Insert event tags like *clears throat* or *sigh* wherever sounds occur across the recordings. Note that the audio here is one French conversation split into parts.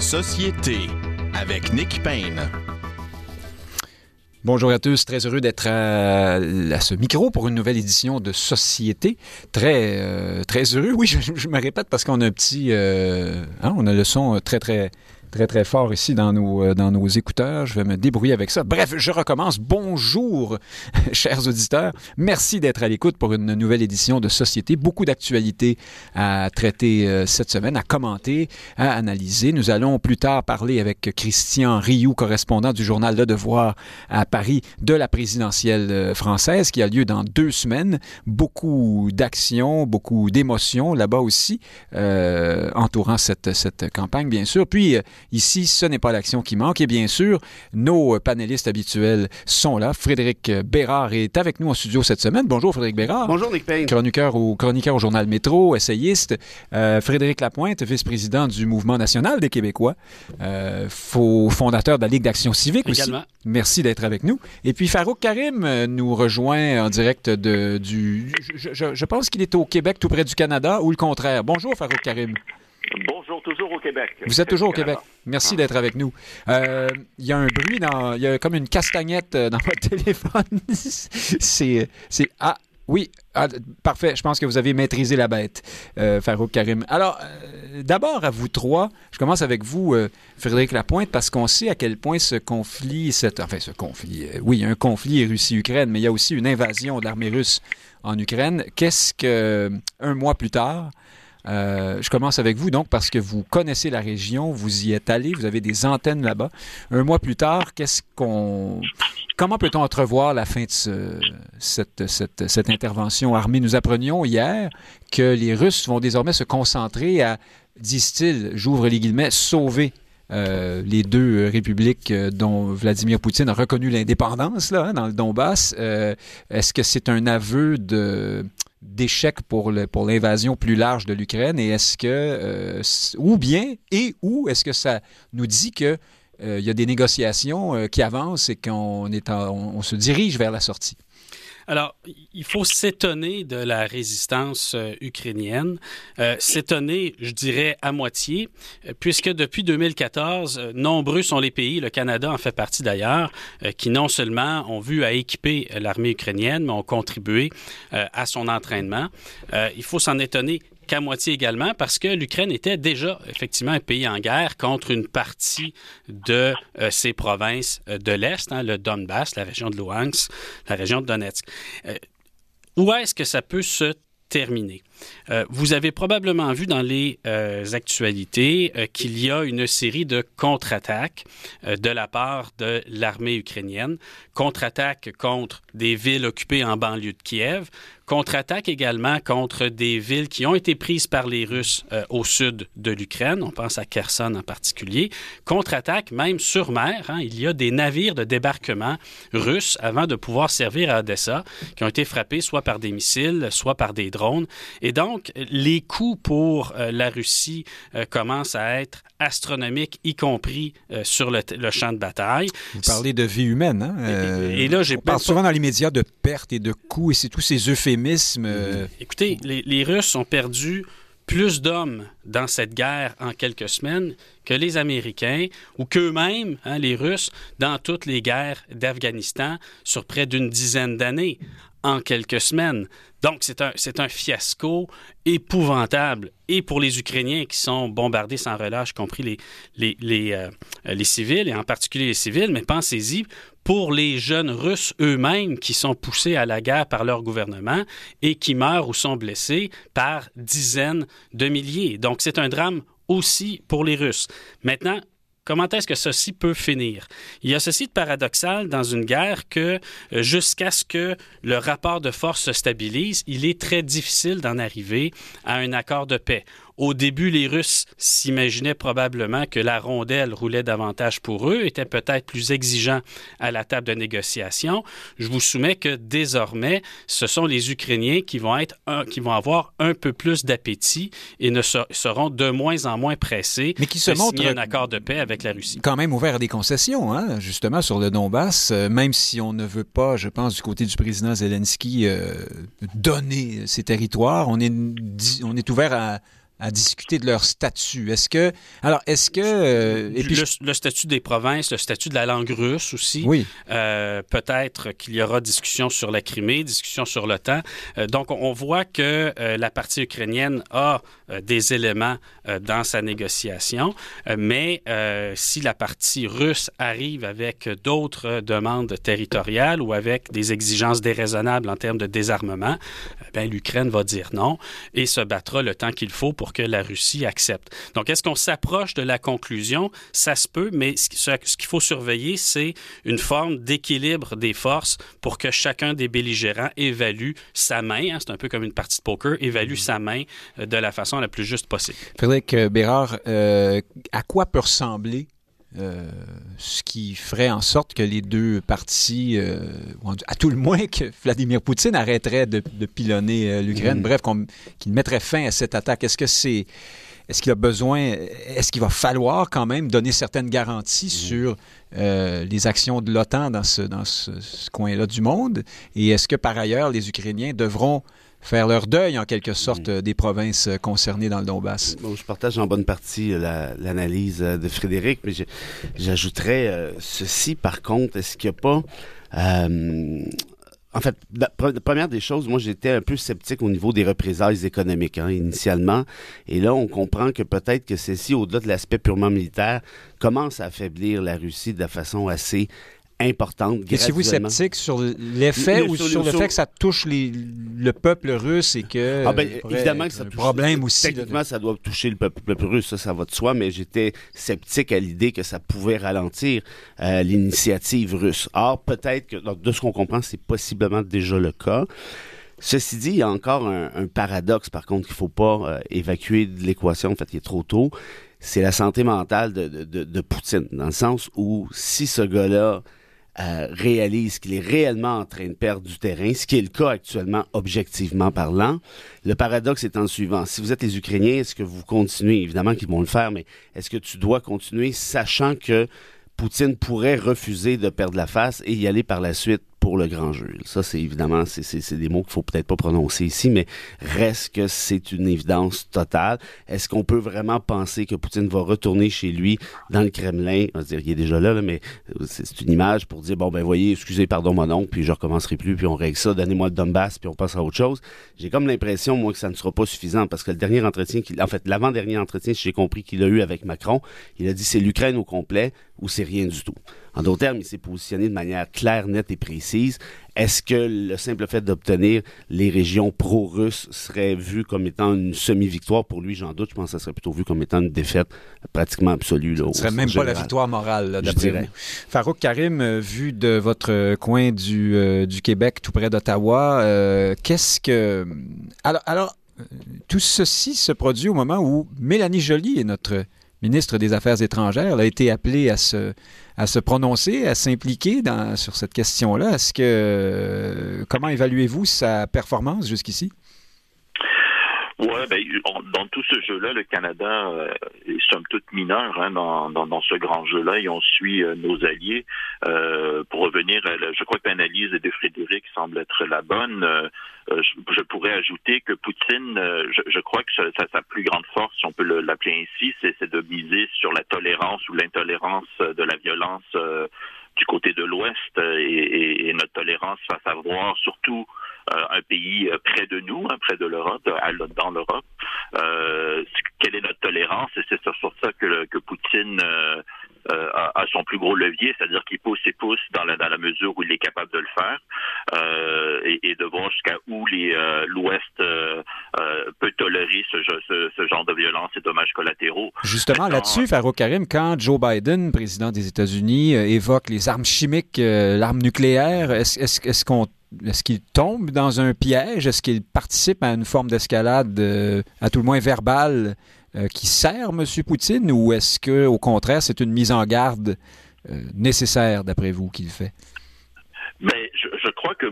Société avec Nick Payne. Bonjour à tous, très heureux d'être à, ce micro pour une nouvelle édition de Société. Très, euh, très heureux, oui, je, je, me répète parce qu'on a un petit... Euh, hein, on a le son très, très très très fort ici dans nos, euh, dans nos écouteurs. Je vais me débrouiller avec ça. Bref, je recommence. Bonjour, *laughs* chers auditeurs. Merci d'être à l'écoute pour une nouvelle édition de Société. Beaucoup d'actualités à traiter euh, cette semaine, à commenter, à analyser. Nous allons plus tard parler avec Christian Rioux, correspondant du journal Le Devoir à Paris, de la présidentielle euh, française qui a lieu dans deux semaines. Beaucoup d'actions, beaucoup d'émotions là-bas aussi, entourant cette, cette campagne, bien sûr. Puis, Ici, ce n'est pas l'action qui manque. Et bien sûr, nos panélistes habituels sont là. Frédéric Bérard est avec nous en studio cette semaine. Bonjour, Frédéric Bérard. Bonjour, Nick Payne. Chroniqueur au, chroniqueur au journal Métro, essayiste. Euh, Frédéric Lapointe, vice-président du Mouvement national des Québécois, euh, fondateur de la Ligue d'action civique Également. aussi. Merci d'être avec nous. Et puis Farouk Karim euh, nous rejoint en direct de, du... Je, je, je pense qu'il est au Québec, tout près du Canada, ou le contraire. Bonjour, Farouk Karim. Toujours au Québec. Vous êtes toujours au Québec. Merci d'être avec nous. Il euh, y a un bruit, dans, il y a comme une castagnette dans votre *laughs* téléphone. c'est, c'est ah oui, ah, parfait. Je pense que vous avez maîtrisé la bête, euh, Farouk Karim. Alors, euh, d'abord à vous trois. Je commence avec vous, euh, Frédéric Lapointe, parce qu'on sait à quel point ce conflit, cette, enfin ce conflit, oui, il y a un conflit Russie-Ukraine, mais il y a aussi une invasion de l'armée russe en Ukraine. Qu'est-ce que un mois plus tard? Euh, je commence avec vous, donc, parce que vous connaissez la région, vous y êtes allé, vous avez des antennes là-bas. Un mois plus tard. Comment peut-on entrevoir la fin de ce, cette, intervention armée? Nous apprenions hier que les Russes vont désormais se concentrer à, disent-ils, j'ouvre les guillemets, sauver euh, les deux républiques dont Vladimir Poutine a reconnu l'indépendance là, hein, dans le Donbass. Euh, Est-ce que c'est un aveu de d'échec pour l'invasion plus large de l'Ukraine et est-ce que euh, ou bien et où est-ce que ça nous dit que euh, il y a des négociations euh, qui avancent et qu'on est on se dirige vers la sortie? Alors, il faut s'étonner de la résistance euh, ukrainienne. Euh, s'étonner, je dirais, à moitié, puisque depuis 2014, euh, nombreux sont les pays, le Canada en fait partie d'ailleurs, qui non seulement ont vu à équiper l'armée ukrainienne, mais ont contribué à son entraînement. il faut s'en étonner qu'à moitié également parce que l'Ukraine était déjà effectivement un pays en guerre contre une partie de euh, ses provinces euh, de l'Est, hein, le Donbass, la région de Luhansk, la région de Donetsk. Euh, où est-ce que ça peut se terminer? Euh, vous avez probablement vu dans les euh, actualités euh, qu'il y a une série de contre-attaques de la part de l'armée ukrainienne. Contre-attaques contre des villes occupées en banlieue de Kiev. Contre-attaques également contre des villes qui ont été prises par les Russes au sud de l'Ukraine. On pense à Kherson en particulier. Contre-attaques même sur mer. Hein. Il y a des navires de débarquement russes avant de pouvoir servir à Odessa qui ont été frappés soit par des missiles, soit par des drones. Donc, les coûts pour euh, la Russie euh, commencent à être astronomiques, y compris euh, sur le, le, champ de bataille. Vous parlez de vie humaine, hein? et, et, là, j'ai parle souvent dans les médias de pertes et de coûts, et c'est tous ces euphémismes. Écoutez, les, les Russes ont perdu plus d'hommes dans cette guerre en quelques semaines que les Américains ou qu'eux-mêmes, hein, les Russes, dans toutes les guerres d'Afghanistan sur près d'une dizaine d'années en quelques semaines. Donc, c'est un, fiasco épouvantable, et pour les Ukrainiens qui sont bombardés sans relâche, y compris les, euh, les civils, et en particulier les civils, mais pensez-y, pour les jeunes Russes eux-mêmes qui sont poussés à la guerre par leur gouvernement et qui meurent ou sont blessés par dizaines de milliers. Donc, c'est un drame aussi pour les Russes. Maintenant, Comment est-ce que ceci peut finir? Il y a ceci de paradoxal dans une guerre que jusqu'à ce que le rapport de force se stabilise, il est très difficile d'en arriver à un accord de paix. Au début, les Russes s'imaginaient probablement que la rondelle roulait davantage pour eux, étaient peut-être plus exigeants à la table de négociation. Je vous soumets que désormais, ce sont les Ukrainiens qui vont, être un, qui vont avoir un peu plus d'appétit et ne ser, seront de moins en moins pressés Mais qui se de un accord de paix avec la Russie. Quand même ouvert à des concessions, hein, justement, sur le Donbass, euh, même si on ne veut pas, je pense, du côté du président Zelensky, euh, donner ces territoires, on est, on est ouvert à à discuter de leur statut. Est-ce que alors est-ce que euh, et puis, le, statut des provinces, le statut de la langue russe aussi. Oui. Euh, peut-être qu'il y aura discussion sur la Crimée, discussion sur l'OTAN. Euh, donc on voit que la partie ukrainienne a des éléments dans sa négociation, mais si la partie russe arrive avec d'autres demandes territoriales ou avec des exigences déraisonnables en termes de désarmement, ben l'Ukraine va dire non et se battra le temps qu'il faut pour que la Russie accepte. Donc, est-ce qu'on s'approche de la conclusion? Ça se peut, mais ce, qu'il faut surveiller, c'est une forme d'équilibre des forces pour que chacun des belligérants évalue sa main, hein, c'est un peu comme une partie de poker, évalue sa main euh, de la façon la plus juste possible. Frédéric euh, Bérard, euh, à quoi peut ressembler ce qui ferait en sorte que les deux parties, à tout le moins que Vladimir Poutine arrêterait de, pilonner l'Ukraine, mm. bref, qu'il mettrait fin à cette attaque. Est-ce que c'est est-ce qu'il a besoin, est-ce qu'il va falloir quand même donner certaines garanties mm. sur euh, les actions de l'OTAN dans ce, dans ce, coin-là du monde? Et est-ce que par ailleurs, les Ukrainiens devront faire leur deuil en quelque sorte mm. des provinces concernées dans le Donbass. je partage en bonne partie l'analyse de Frédéric, mais j'ajouterais euh, ceci par contre, est-ce qu'il n'y a pas euh, en fait, la première des choses, moi j'étais un peu sceptique au niveau des représailles économiques hein, initialement. Et là, on comprend que peut-être que ceci, au-delà de l'aspect purement militaire, commence à affaiblir la Russie de la façon assez importante. Êtes-vous sceptique sur l'effet ou sur, le fait que ça touche le peuple russe et que. Ah ben, évidemment que ça touche. problème aussi. Techniquement, ça doit toucher le peuple, russe, ça, ça va de soi, mais j'étais sceptique à l'idée que ça pouvait ralentir euh, l'initiative russe. Or, peut-être que, de ce qu'on comprend, c'est possiblement déjà le cas. Ceci dit, il y a encore un, paradoxe, par contre, qu'il ne faut pas euh, évacuer de l'équation. En fait, il est trop tôt. C'est la santé mentale de, de, de, Poutine, dans le sens où si ce gars-là euh, réalise qu'il est réellement en train de perdre du terrain, ce qui est le cas actuellement objectivement parlant. Le paradoxe étant le suivant. Si vous êtes les Ukrainiens, est-ce que vous continuez? Évidemment qu'ils vont le faire, mais est-ce que tu dois continuer sachant que Poutine pourrait refuser de perdre la face et y aller par la suite? Pour le grand jeu. Ça, c'est évidemment, c'est des mots qu'il faut peut-être pas prononcer ici, mais reste que c'est une évidence totale. Est-ce qu'on peut vraiment penser que Poutine va retourner chez lui dans le Kremlin? On va dire, il est déjà là, mais c'est une image pour dire, bon, ben voyez, excusez, pardon mon oncle, puis je recommencerai plus, puis on règle ça, donnez-moi le Donbass, puis on passe à autre chose. J'ai comme l'impression, moi, que ça ne sera pas suffisant, parce que le dernier entretien, en fait, l'avant-dernier entretien, si j'ai compris qu'il a eu avec Macron, il a dit, c'est l'Ukraine au complet ou c'est rien du tout. En d'autres termes, il s'est positionné de manière claire, nette et précise. Est-ce que le simple fait d'obtenir les régions pro-russes serait vu comme étant une semi-victoire? Pour lui? J'en doute. Je pense que ça serait plutôt vu comme étant une défaite pratiquement absolue. Là, Ce serait même pas la victoire morale, d'après vous. Farouk Karim, euh, vu de votre coin du, euh, du Québec, tout près d'Ottawa, euh, qu'est-ce que... Alors, alors, tout ceci se produit au moment où Mélanie Joly est notre ministre des Affaires étrangères. A été appelée à se à se prononcer, à s'impliquer sur cette question-là. Est-ce que comment évaluez-vous sa performance jusqu'ici? Oui, ben, dans tout ce jeu-là, le Canada euh, est somme toute mineur hein, dans, dans, ce grand jeu-là et on suit euh, nos alliés. Euh, pour revenir, à je crois que l'analyse de Frédéric semble être la bonne. Je, pourrais ajouter que Poutine, je, crois que sa, sa, plus grande force, si on peut l'appeler ainsi, c'est de miser sur la tolérance ou l'intolérance de la violence du côté de l'Ouest et, et, notre tolérance face à voir surtout euh, un pays euh, près de nous, hein, près de l'Europe, dans l'Europe. Euh, quelle est notre tolérance? Et c'est sur ça que, que Poutine a, son plus gros levier, c'est-à-dire qu'il pousse et pousse dans la, dans la mesure où il est capable de le faire et, de voir jusqu'à où l'Ouest peut tolérer ce, ce, genre de violence et dommages collatéraux. Justement, là-dessus, Farouk Karim, quand Joe Biden, président des États-Unis, évoque les armes chimiques, l'arme nucléaire, est-ce qu'on est-ce qu'il tombe dans un piège? Est-ce qu'il participe à une forme d'escalade, euh, à tout le moins verbale, euh, qui sert M. Poutine, ou est-ce que, au contraire, c'est une mise en garde euh, nécessaire, d'après vous, qu'il fait? Mais je, crois que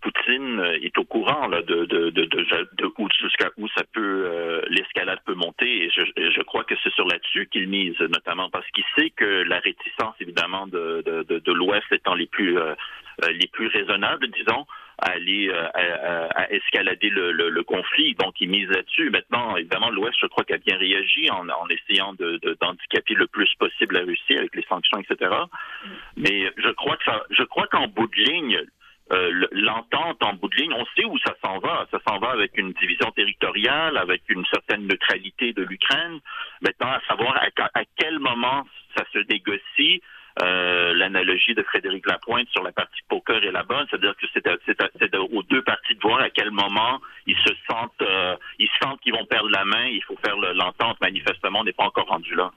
Poutine est au courant de, de, de, jusqu'à où ça peut l'escalade peut monter et je, crois que c'est sur là-dessus qu'il mise notamment parce qu'il sait que la réticence évidemment de, de, l'Ouest étant les plus les plus raisonnables, disons, aller à, escalader le, conflit. Donc, il mise là-dessus. Maintenant, évidemment, l'Ouest, je crois, a bien réagi en, essayant d'handicaper le plus possible la Russie avec les sanctions, etc. Mais je crois que ça, je crois qu'en bout de ligne, euh, l'entente en bout de ligne, on sait où ça s'en va. Ça s'en va avec une division territoriale, avec une certaine neutralité de l'Ukraine. Maintenant, à savoir à, quel moment ça se négocie, euh, l'analogie de Frédéric Lapointe sur la partie poker est la bonne, c'est-à-dire que c'est aux deux parties de voir à quel moment ils se sentent, euh, ils sentent qu'ils vont perdre la main. Il faut faire l'entente. Manifestement, on n'est pas encore rendu là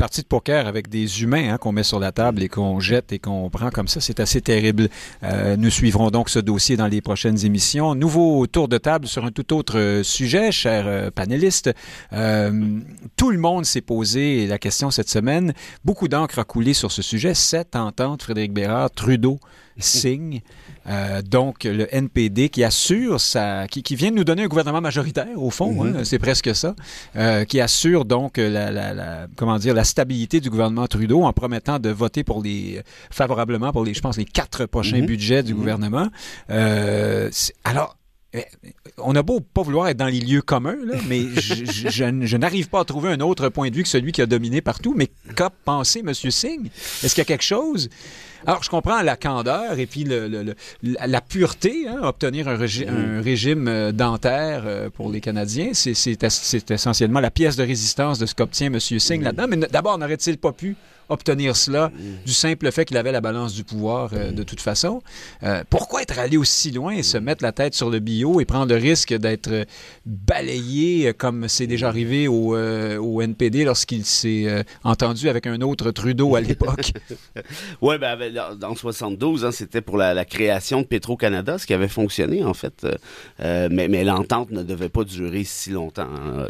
partie de poker avec des humains hein, qu'on met sur la table et qu'on jette et qu'on prend comme ça, c'est assez terrible. Euh, nous suivrons donc ce dossier dans les prochaines émissions. Nouveau tour de table sur un tout autre sujet, chers euh, panélistes. Euh, tout le monde s'est posé la question cette semaine. Beaucoup d'encre a coulé sur ce sujet. Sept ententes, Frédéric Bérard, Trudeau signe. Euh, donc, le NPD qui assure sa. qui, qui, vient de nous donner un gouvernement majoritaire, au fond, hein, mhm. c'est presque ça, euh, qui assure donc la, la, la, comment dire, la stabilité du gouvernement Trudeau en promettant de voter pour les. favorablement pour les, je pense, les quatre prochains mhm. budgets du mhm. gouvernement. Euh, alors, on a beau pas vouloir être dans les lieux communs, là, mais *laughs* je, je, je n'arrive pas à trouver un autre point de vue que celui qui a dominé partout. Mais qu'a pensé M. Singh? Est-ce qu'il y a quelque chose? Alors, je comprends la candeur et puis le, la pureté, hein, obtenir un, régime euh, dentaire euh, pour les Canadiens, c'est essentiellement la pièce de résistance de ce qu'obtient M. Singh là-dedans. Mais d'abord, n'aurait-il pas pu obtenir cela du simple fait qu'il avait la balance du pouvoir euh, de toute façon. Euh, pourquoi être allé aussi loin et se mettre la tête sur le bio et prendre le risque d'être balayé comme c'est déjà arrivé au, euh, au NPD lorsqu'il s'est entendu avec un autre Trudeau à l'époque? *laughs* oui, ben, en 72, hein, c'était pour la, création de Petro-Canada, ce qui avait fonctionné en fait. mais, mais l'entente ne devait pas durer si longtemps. Hein.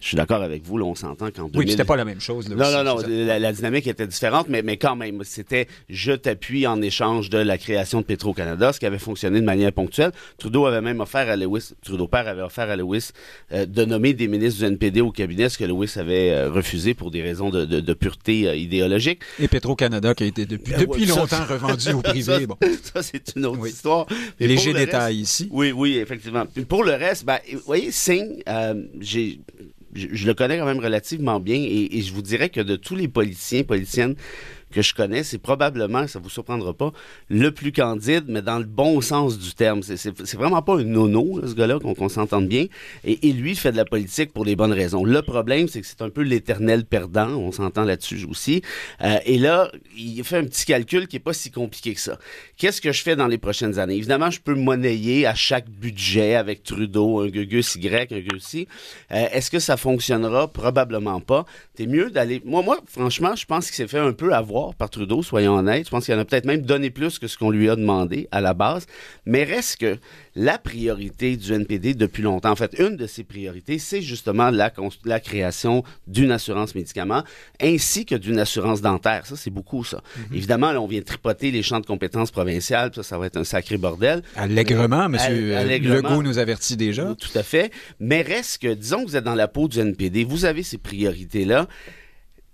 Je suis d'accord avec vous, là, on s'entend qu'en 2000... Oui, c'était pas la même chose. non, non, non, la, la, dynamique était différente, mais, mais quand même, c'était je t'appuie en échange de la création de Petro-Canada, ce qui avait fonctionné de manière ponctuelle. Trudeau avait même offert à Lewis, Trudeau père avait offert à Lewis euh, de nommer des ministres du NPD au cabinet, ce que Lewis avait euh, refusé pour des raisons de, de, pureté euh, idéologique. Et Petro-Canada qui a été depuis, depuis longtemps revendu au *laughs* privé. Bon. Ça, c'est une autre histoire. Léger détail ici. Oui, oui, effectivement. pour le reste, ben, vous voyez, Singh, j'ai je, le connais quand même relativement bien et, et, je vous dirais que de tous les politiciens, politiciennes que je connais, c'est probablement, ça vous surprendra pas, le plus candide, mais dans le bon sens du terme. C'est vraiment pas un nono, ce gars-là, qu'on s'entende bien. Et, et, lui, fait de la politique pour les bonnes raisons. Le problème, c'est que c'est un peu l'éternel perdant, on s'entend là-dessus aussi. Euh, et là, il fait un petit calcul qui est pas si compliqué que ça. Qu'est-ce que je fais dans les prochaines années? Évidemment, je peux monnayer à chaque budget avec Trudeau, un Gugus Y, un Gugus. Euh, Est-ce que ça fonctionnera? Probablement pas. C'est mieux d'aller... Moi, moi, franchement, je pense qu'il s'est fait un peu avoir par Trudeau, soyons honnêtes. Je pense qu'il en a peut-être même donné plus que ce qu'on lui a demandé à la base. Mais reste que la priorité du NPD depuis longtemps, en fait, une de ses priorités, c'est justement la, la création d'une assurance médicaments ainsi que d'une assurance dentaire. Ça, c'est beaucoup, ça. Mhm. Évidemment, là, on vient tripoter les champs de compétences provinciales, ça, ça va être un sacré bordel. Allègrement, M. Legault nous avertit déjà. Tout à fait. Mais reste que, disons que vous êtes dans la peau du NPD, vous avez ces priorités-là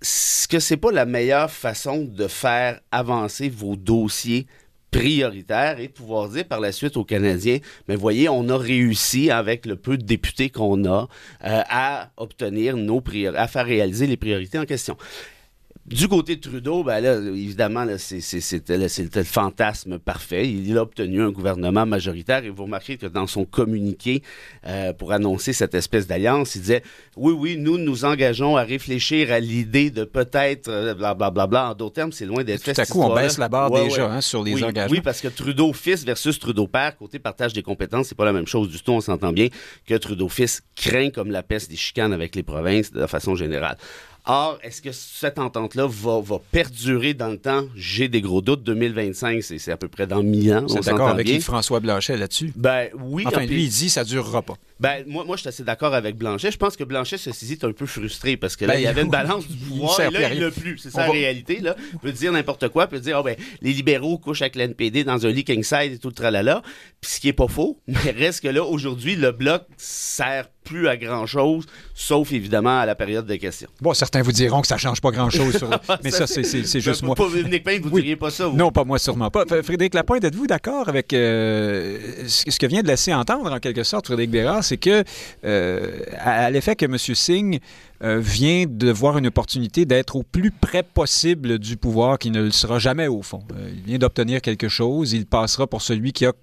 ce que c'est pas la meilleure façon de faire avancer vos dossiers prioritaires et de pouvoir dire par la suite aux Canadiens, mais voyez, on a réussi avec le peu de députés qu'on a euh, à obtenir nos priorités, à faire réaliser les priorités en question. Du côté de Trudeau, ben là, évidemment, c'était le fantasme parfait. Il a obtenu un gouvernement majoritaire et vous remarquez que dans son communiqué euh, pour annoncer cette espèce d'alliance, il disait oui, oui, nous nous engageons à réfléchir à l'idée de peut-être blablabla. Bla, bla, En d'autres termes, c'est loin d'être fait. Tout à coup, on baisse la barre déjà Hein, sur les oui, engagements. Oui, parce que Trudeau fils versus Trudeau père, côté partage des compétences, c'est pas la même chose du tout. On s'entend bien que Trudeau fils craint comme la peste des chicanes avec les provinces de façon générale. Or, est-ce que cette entente-là va, va, perdurer dans le temps? J'ai des gros doutes. 2025, c'est à peu près dans 1000 ans. C'est d'accord avec François Blanchet là-dessus? Ben oui. Enfin, lui, il dit ça durera pas. Ben, moi, moi je suis assez d'accord avec Blanchet. Je pense que Blanchet, ceci dit, est un peu frustré parce que là, ben, il y avait une balance du pouvoir et là, il l'a plus. C'est ça la réalité, là. Il peut dire n'importe quoi, il peut dire, oh, ben, les libéraux couchent avec l'NPD dans un lit king side et tout le tralala. Puis ce qui est pas faux, *laughs* mais reste que là, aujourd'hui, le bloc sert plus à grand-chose, sauf évidemment à la période des questions. Bon, certains vous diront que ça change pas grand-chose, sur... *laughs* mais ça, c'est juste moi. Pas, Nick Payne, vous ne diriez pas ça, vous? Non, pas moi, sûrement pas. Frédéric Lapointe, êtes-vous d'accord avec euh, ce que vient de laisser entendre, en quelque sorte, Frédéric Bérard, c'est que, euh, à, l'effet que M. Singh euh, vient de voir une opportunité d'être au plus près possible du pouvoir, qui ne le sera jamais au fond. il vient d'obtenir quelque chose, il passera pour celui qui a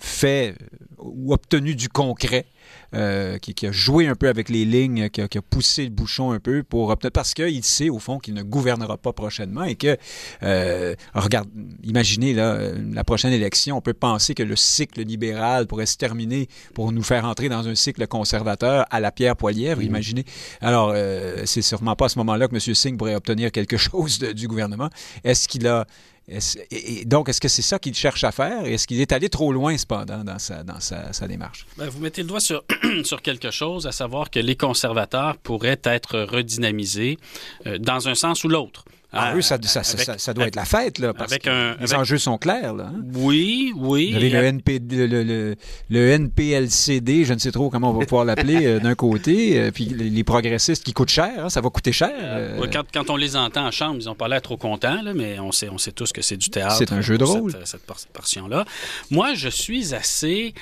fait ou obtenu du concret. Euh, qui, a joué un peu avec les lignes, qui a, poussé le bouchon un peu pour obtenir, parce qu'il sait au fond qu'il ne gouvernera pas prochainement et que, euh, regarde, imaginez là, la prochaine élection, on peut penser que le cycle libéral pourrait se terminer pour nous faire entrer dans un cycle conservateur à la Pierre Poilièvre, imaginez. Alors, euh, c'est sûrement pas à ce moment-là que M. Singh pourrait obtenir quelque *laughs* chose du gouvernement. Est-ce qu'il a et donc, est-ce que c'est ça qu'il cherche à faire? Est-ce qu'il est allé trop loin, cependant, dans sa, démarche? Ben, vous mettez le doigt sur, *clears throat* sur quelque chose, à savoir que les conservateurs pourraient être redynamisés euh, dans un sens ou l'autre. Ah, oui, ça, ça, ça, doit être la fête, là, parce que les enjeux sont clairs. Là, hein. Oui, oui. Vous avez le, NP, le, le, NPLCD, je ne sais trop comment on va pouvoir l'appeler, euh, d'un côté, euh, puis les, progressistes qui coûtent cher, hein, ça va coûter cher. Euh. quand, quand, on les entend en chambre, ils n'ont pas l'air trop contents, là, mais on sait, on sait tous que c'est du théâtre. C'est un jeu de rôle. Cette, cette portion-là. Moi, je suis assez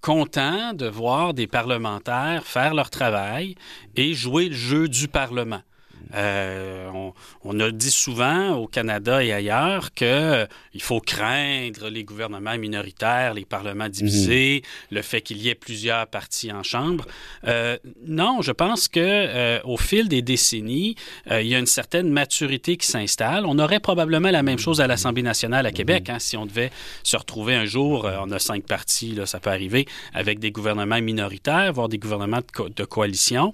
content de voir des parlementaires faire leur travail et jouer le jeu du Parlement. Euh, on, a dit souvent au Canada et ailleurs qu'il euh, faut craindre les gouvernements minoritaires, les parlements divisés, mhm. le fait qu'il y ait plusieurs partis en chambre. Euh, non, je pense que au fil des décennies, il y a une certaine maturité qui s'installe. On aurait probablement la même chose à l'Assemblée nationale à Québec, hein, si on devait se retrouver un jour, on a cinq partis, là, ça peut arriver, avec des gouvernements minoritaires, voire des gouvernements de, de coalition,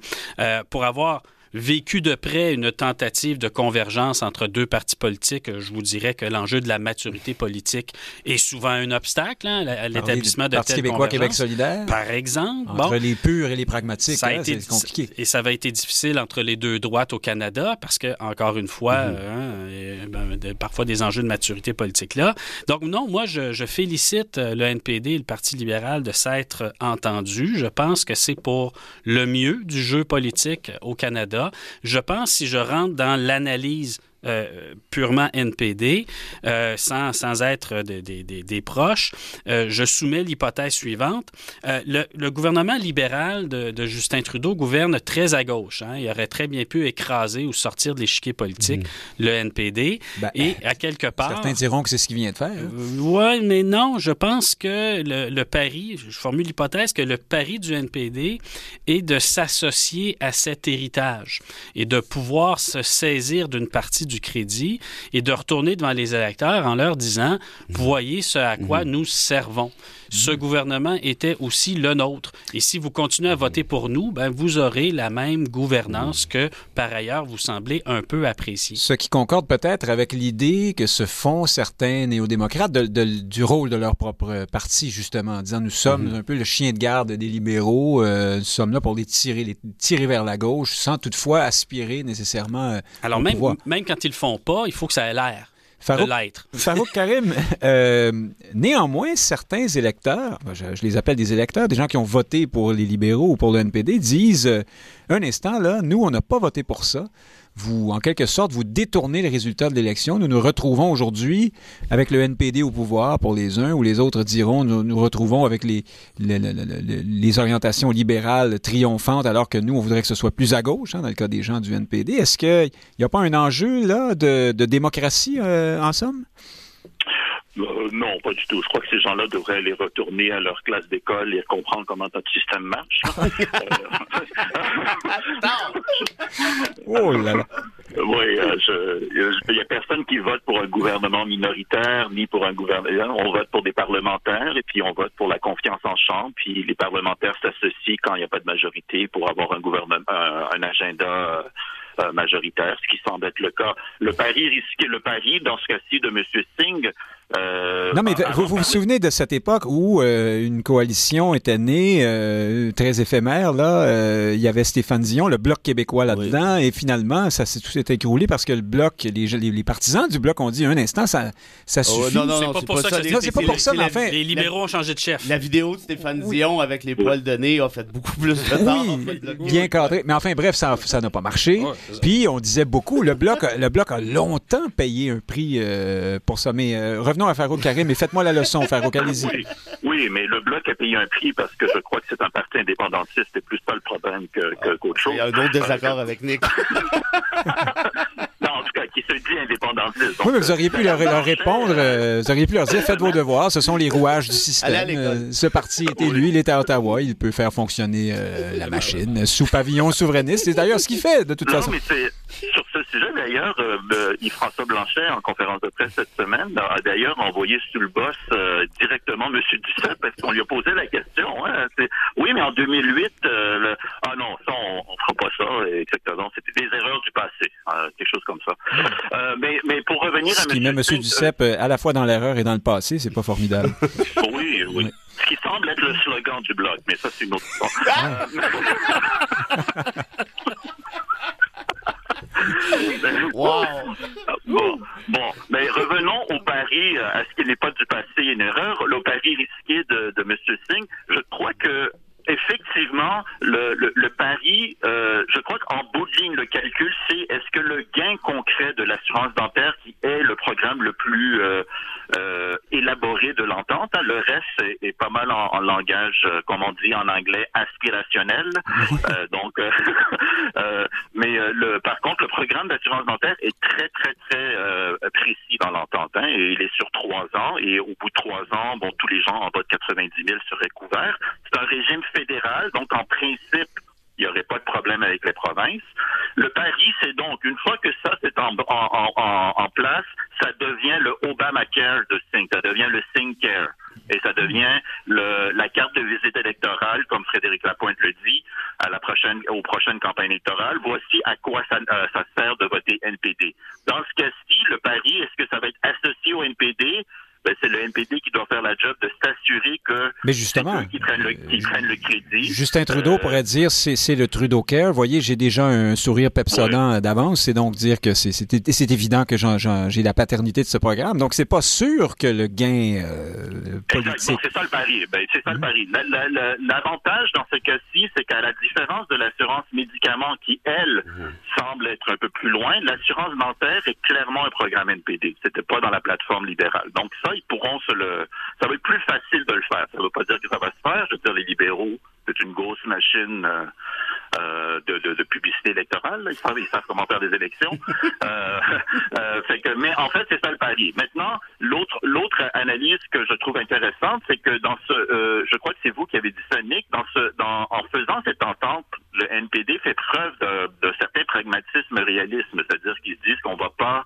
pour avoir vécu de près une tentative de convergence entre deux partis politiques, je vous dirais que l'enjeu de la maturité politique est souvent un obstacle hein, à l'établissement de telles québécois, Québec solidaire. Par exemple. Entre les purs et les pragmatiques, ça a hein, été compliqué. Et ça va été difficile entre les deux droites au Canada parce que, encore une fois, mhm. hein, ben, parfois des enjeux de maturité politique là. Donc non, moi, je, je félicite euh, le NPD et le Parti libéral de s'être entendus. Je pense que c'est pour le mieux du jeu politique au Canada. Je pense, si je rentre dans l'analyse euh, purement NPD, euh, sans, sans, être des, des, des proches, euh, je soumets l'hypothèse suivante. Le, le, gouvernement libéral de, de, Justin Trudeau gouverne très à gauche. Hein. Il aurait très bien pu écraser ou sortir de l'échiquier politique mhm. le NPD. Ben, et à quelque part... Certains diront que c'est ce qu'il vient de faire. Hein. oui, mais non, je pense que le, le pari, je formule l'hypothèse que le pari du NPD est de s'associer à cet héritage et de pouvoir se saisir d'une partie du du crédit et de retourner devant les électeurs en leur disant, voyez ce à quoi mhm. nous servons ce gouvernement était aussi le nôtre. Et si vous continuez à voter pour nous, ben, vous aurez la même gouvernance que, par ailleurs, vous semblez un peu apprécier. Ce qui concorde peut-être avec l'idée que se font certains néo-démocrates du rôle de leur propre parti, justement, en disant nous sommes mhm. un peu le chien de garde des libéraux, euh, nous sommes là pour les tirer, les tirer vers la gauche, sans toutefois aspirer nécessairement euh, Alors, même, même quand ils le font pas, il faut que ça ait l'air. *laughs* Farouk, Karim, euh, néanmoins, certains électeurs, je, les appelle des électeurs, des gens qui ont voté pour les libéraux ou pour le NPD, disent euh, un instant, là, nous, on n'a pas voté pour ça vous, en quelque sorte, vous détournez les résultats de l'élection. Nous nous retrouvons aujourd'hui avec le NPD au pouvoir pour les uns, ou les autres diront nous nous retrouvons avec les, orientations libérales triomphantes, alors que nous, on voudrait que ce soit plus à gauche, hein, dans le cas des gens du NPD. Est-ce qu'il n'y a pas un enjeu là de, démocratie, euh, en somme? Euh, non, pas du tout. Je crois que ces gens-là devraient aller retourner à leur classe d'école et comprendre comment notre système marche. *laughs* *laughs* oh là là. Oui, euh, il n'y a personne qui vote pour un gouvernement minoritaire ni pour un gouvernement. On vote pour des parlementaires et puis on vote pour la confiance en chambre. Puis les parlementaires s'associent quand il n'y a pas de majorité pour avoir un gouvernement, un, agenda. Euh, majoritaire, ce qui semble être le cas. Le pari risqué, le pari dans ce cas-ci de M. Singh, Euh, Non, mais vous, vous vous souvenez de cette époque où euh, une coalition était née, euh, très éphémère, là? euh, il y avait Stéphane Dion, le Bloc québécois là-dedans, et finalement, ça s'est tout s'est écroulé parce que le Bloc, les, les, les partisans du Bloc ont dit un instant, ça, ça Oh, suffit. non, non, C'est non, pas c'est pour pas ça ça. que les- ça Non, c'est pas pour ça, mais enfin, Les libéraux ont changé de chef. La vidéo de Stéphane Dion avec les poils de nez a fait beaucoup plus de temps. Oui, bien cadré. Mais enfin, bref, ça ça n'a pas marché. Ouais. Puis on disait beaucoup, le bloc, le bloc a longtemps payé un prix euh, pour ça. Euh, revenons à Farouk Karim et faites-moi la leçon, Farouk, allez-y. Oui, oui, mais le bloc a payé un prix parce que je crois que c'est un parti indépendantiste. C'est plus ça le problème que- que- qu'autre chose. Il y a un autre désaccord avec Nick. Non, en tout cas, qui se dit indépendantiste. Oui, mais vous auriez pu leur, ça leur répondre, euh, vous auriez pu leur dire faites vos devoirs, ce sont les rouages du système. Euh, ce parti est élu, il est à Ottawa, il peut faire fonctionner euh, la machine sous pavillon souverainiste. C'est d'ailleurs ce qu'il fait, de toute Non, façon. mais c'est sur ce sujet d'ailleurs, euh, Yves-François Blanchet en conférence de presse cette semaine a d'ailleurs envoyé sur le boss euh, directement M. Duceppe parce qu'on lui a posé la question. Hein, oui, mais en 2008, euh, le- ah non, ça on, on fera pas ça, exactement. C'était des erreurs du passé, euh, quelque chose comme ça. Mais mais pour revenir à Ce qui met M. Duceppe à la fois dans l'erreur et dans le passé, c'est pas formidable. *laughs* oui, oui. Ce qui semble être le slogan du bloc, mais ça c'est une autre histoire. *laughs* *laughs* Bon, bon, mais revenons au pari, euh, à ce qui n'est pas du passé une erreur, le pari risqué de, de M. Singh. Je crois que effectivement, le, le, le pari, euh, je crois qu'en bout de ligne, le calcul, c'est est-ce que le gain concret de l'assurance dentaire, qui est le programme le plus euh, euh, élaboré de l'entente, hein, le reste est, est pas mal en, en langage, euh, comme on dit en anglais, aspirationnel. *laughs* Euh, donc, *laughs* euh, mais euh, le, par contre, le programme d'assurance dentaire est très, très, très euh, précis dans l'entente. Hein, et il est sur trois ans. Et au bout de trois ans, bon, tous les gens en bas de 90 000 seraient couverts. C'est un régime fédéral, donc en principe, il n'y aurait pas de problème avec les provinces. Le pari, c'est donc, une fois que ça c'est en, place, ça devient le Obamacare de Singh, ça devient le Singh Care. Et ça devient la carte de visite électorale, comme Frédéric Lapointe le dit, à la prochaine, aux prochaines campagnes électorales. Voici à quoi ça, euh, ça sert de voter NPD. Dans ce cas-ci, le pari, est-ce que ça va être associé au NPD? Ben, c'est le NPD qui doit faire la job de s'assurer que Mais justement, qui prennent le, qui prennent le crédit. Justin Trudeau Euh, pourrait dire c'est c'est le Trudeau Care. Vous voyez, j'ai déjà un sourire pepsodent d'avance. C'est donc dire que c'est- évident que j'ai la paternité de ce programme. Donc, c'est pas sûr que le gain euh, Exact. Bon, politique. c'est ça le pari. Ben, c'est ça le pari. La- la- L'avantage dans ce cas-ci, c'est qu'à la différence de l'assurance médicaments qui, elle, semble être un peu plus loin, l'assurance dentaire est clairement un programme NPD. C'était pas dans la plateforme libérale. Donc ça, ils pourront se le... Ça va être plus facile de le faire. Ça veut pas dire que ça va se faire. Je veux dire, les libéraux, c'est une grosse machine euh, euh, de, de, de publicité électorale. Ils savent, ils savent comment faire des élections. *laughs* euh, euh, fait que, mais en fait, c'est ça le pari. Maintenant, l'autre l'autre analyse que je trouve intéressante, c'est que dans ce, je crois que c'est vous qui avez dit ça, Nick, dans ce, dans, en faisant cette entente, le NPD fait preuve de, de certain pragmatisme, réalisme, c'est-à-dire qu'ils se disent qu'on va pas,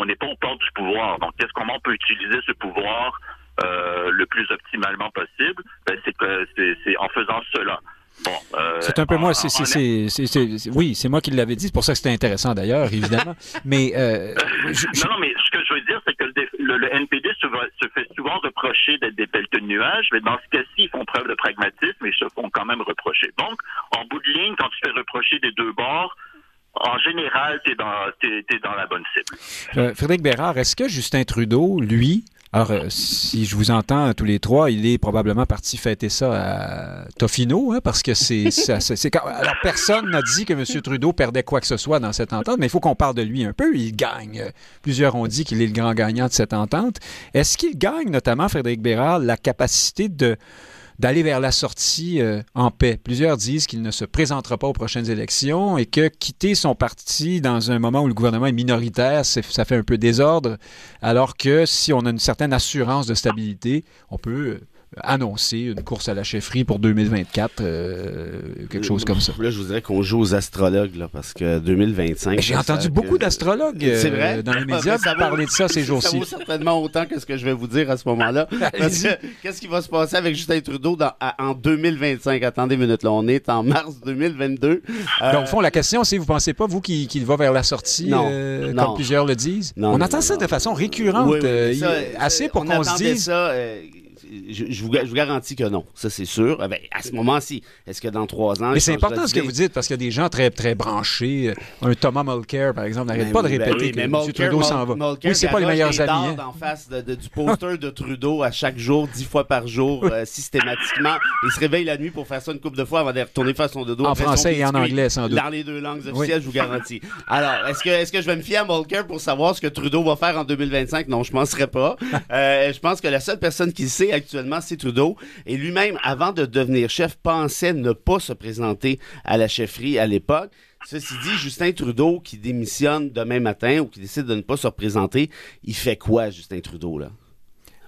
on n'est pas au port du pouvoir. Donc, qu'est-ce comment on peut utiliser ce pouvoir le plus optimalement possible? Ben, c'est que c'est c'est en faisant cela. Bon, euh, C'est un peu en- moi, c'est, oui, c'est moi qui l'avais dit. C'est pour ça que c'était intéressant d'ailleurs, évidemment. *laughs* Mais euh, je- je- Non, non, mais ce que je veux dire, c'est que le, dé- le- le NPD se, va- se fait souvent reprocher d'être des pelleteux de nuages, mais dans ce cas-ci, ils font preuve de pragmatisme et se font quand même reprocher. Donc, en bout de ligne, quand tu fais reprocher des deux bords, en général, tu es t'es dans la bonne cible. Euh, Frédéric Bérard, est-ce que Justin Trudeau, lui, alors euh, si je vous entends tous les trois, il est probablement parti fêter ça à Tofino, hein, parce que c'est, *laughs* alors personne n'a dit que M. Trudeau perdait quoi que ce soit dans cette entente, mais il faut qu'on parle de lui un peu. Il gagne. Plusieurs ont dit qu'il est le grand gagnant de cette entente. Est-ce qu'il gagne, notamment Frédéric Bérard, la capacité de d'aller vers la sortie euh, en paix. Plusieurs disent qu'il ne se présentera pas aux prochaines élections et que quitter son parti dans un moment où le gouvernement est minoritaire, ça fait un peu désordre, alors que si on a une certaine assurance de stabilité, on peut annoncé une course à la chefferie pour 2024, euh, quelque chose comme ça. Là, je vous dirais qu'on joue aux astrologues, là, parce que 2025... J'ai entendu beaucoup d'astrologues euh, dans les médias parler de ça ces jours-ci. Ça vaut certainement autant que ce que je vais vous dire à ce moment-là. *laughs* Qu'est-ce qui va se passer avec Justin Trudeau dans, en 2025? Attendez une minute, là, on est en mars 2022. Donc, au fond, la question, c'est, vous pensez pas, vous, qu'il va vers la sortie, non, euh, non. comme plusieurs le disent? Non, on entend ça de façon récurrente, Oui, oui, euh, ça, assez pour on qu'on se dise... ça, euh, je, je vous, je vous garantis que non. Ça, c'est sûr. Eh ben, à ce moment-ci, est-ce que dans trois ans. Mais c'est important ce que vous dites, parce qu'il y a des gens très, très branchés. Un Thomas Mulcair, par exemple, n'arrête Ben pas de oui, ben répéter oui, que mais M. Mulcair- Trudeau s'en va. Mul- Mulcair Oui, c'est pas les meilleurs amis. hein. en face de- de- du poster de Trudeau à chaque jour, dix fois par jour, euh, systématiquement. Il se réveille la nuit pour faire ça une couple de fois avant de retourner faire son dodo. En français et en anglais, sans doute. Dans les deux langues officielles, je vous garantis. Alors, est-ce que, est-ce que je vais me fier à Mulcair pour savoir ce que Trudeau va faire en 2025? Non, je ne penserais pas. Euh, je pense que la seule personne qui le sait actuellement, c'est Trudeau. Et lui-même, avant de devenir chef, pensait ne pas se présenter à la chefferie à l'époque. Ceci dit, Justin Trudeau qui démissionne demain matin ou qui décide de ne pas se représenter, il fait quoi, Justin Trudeau, là?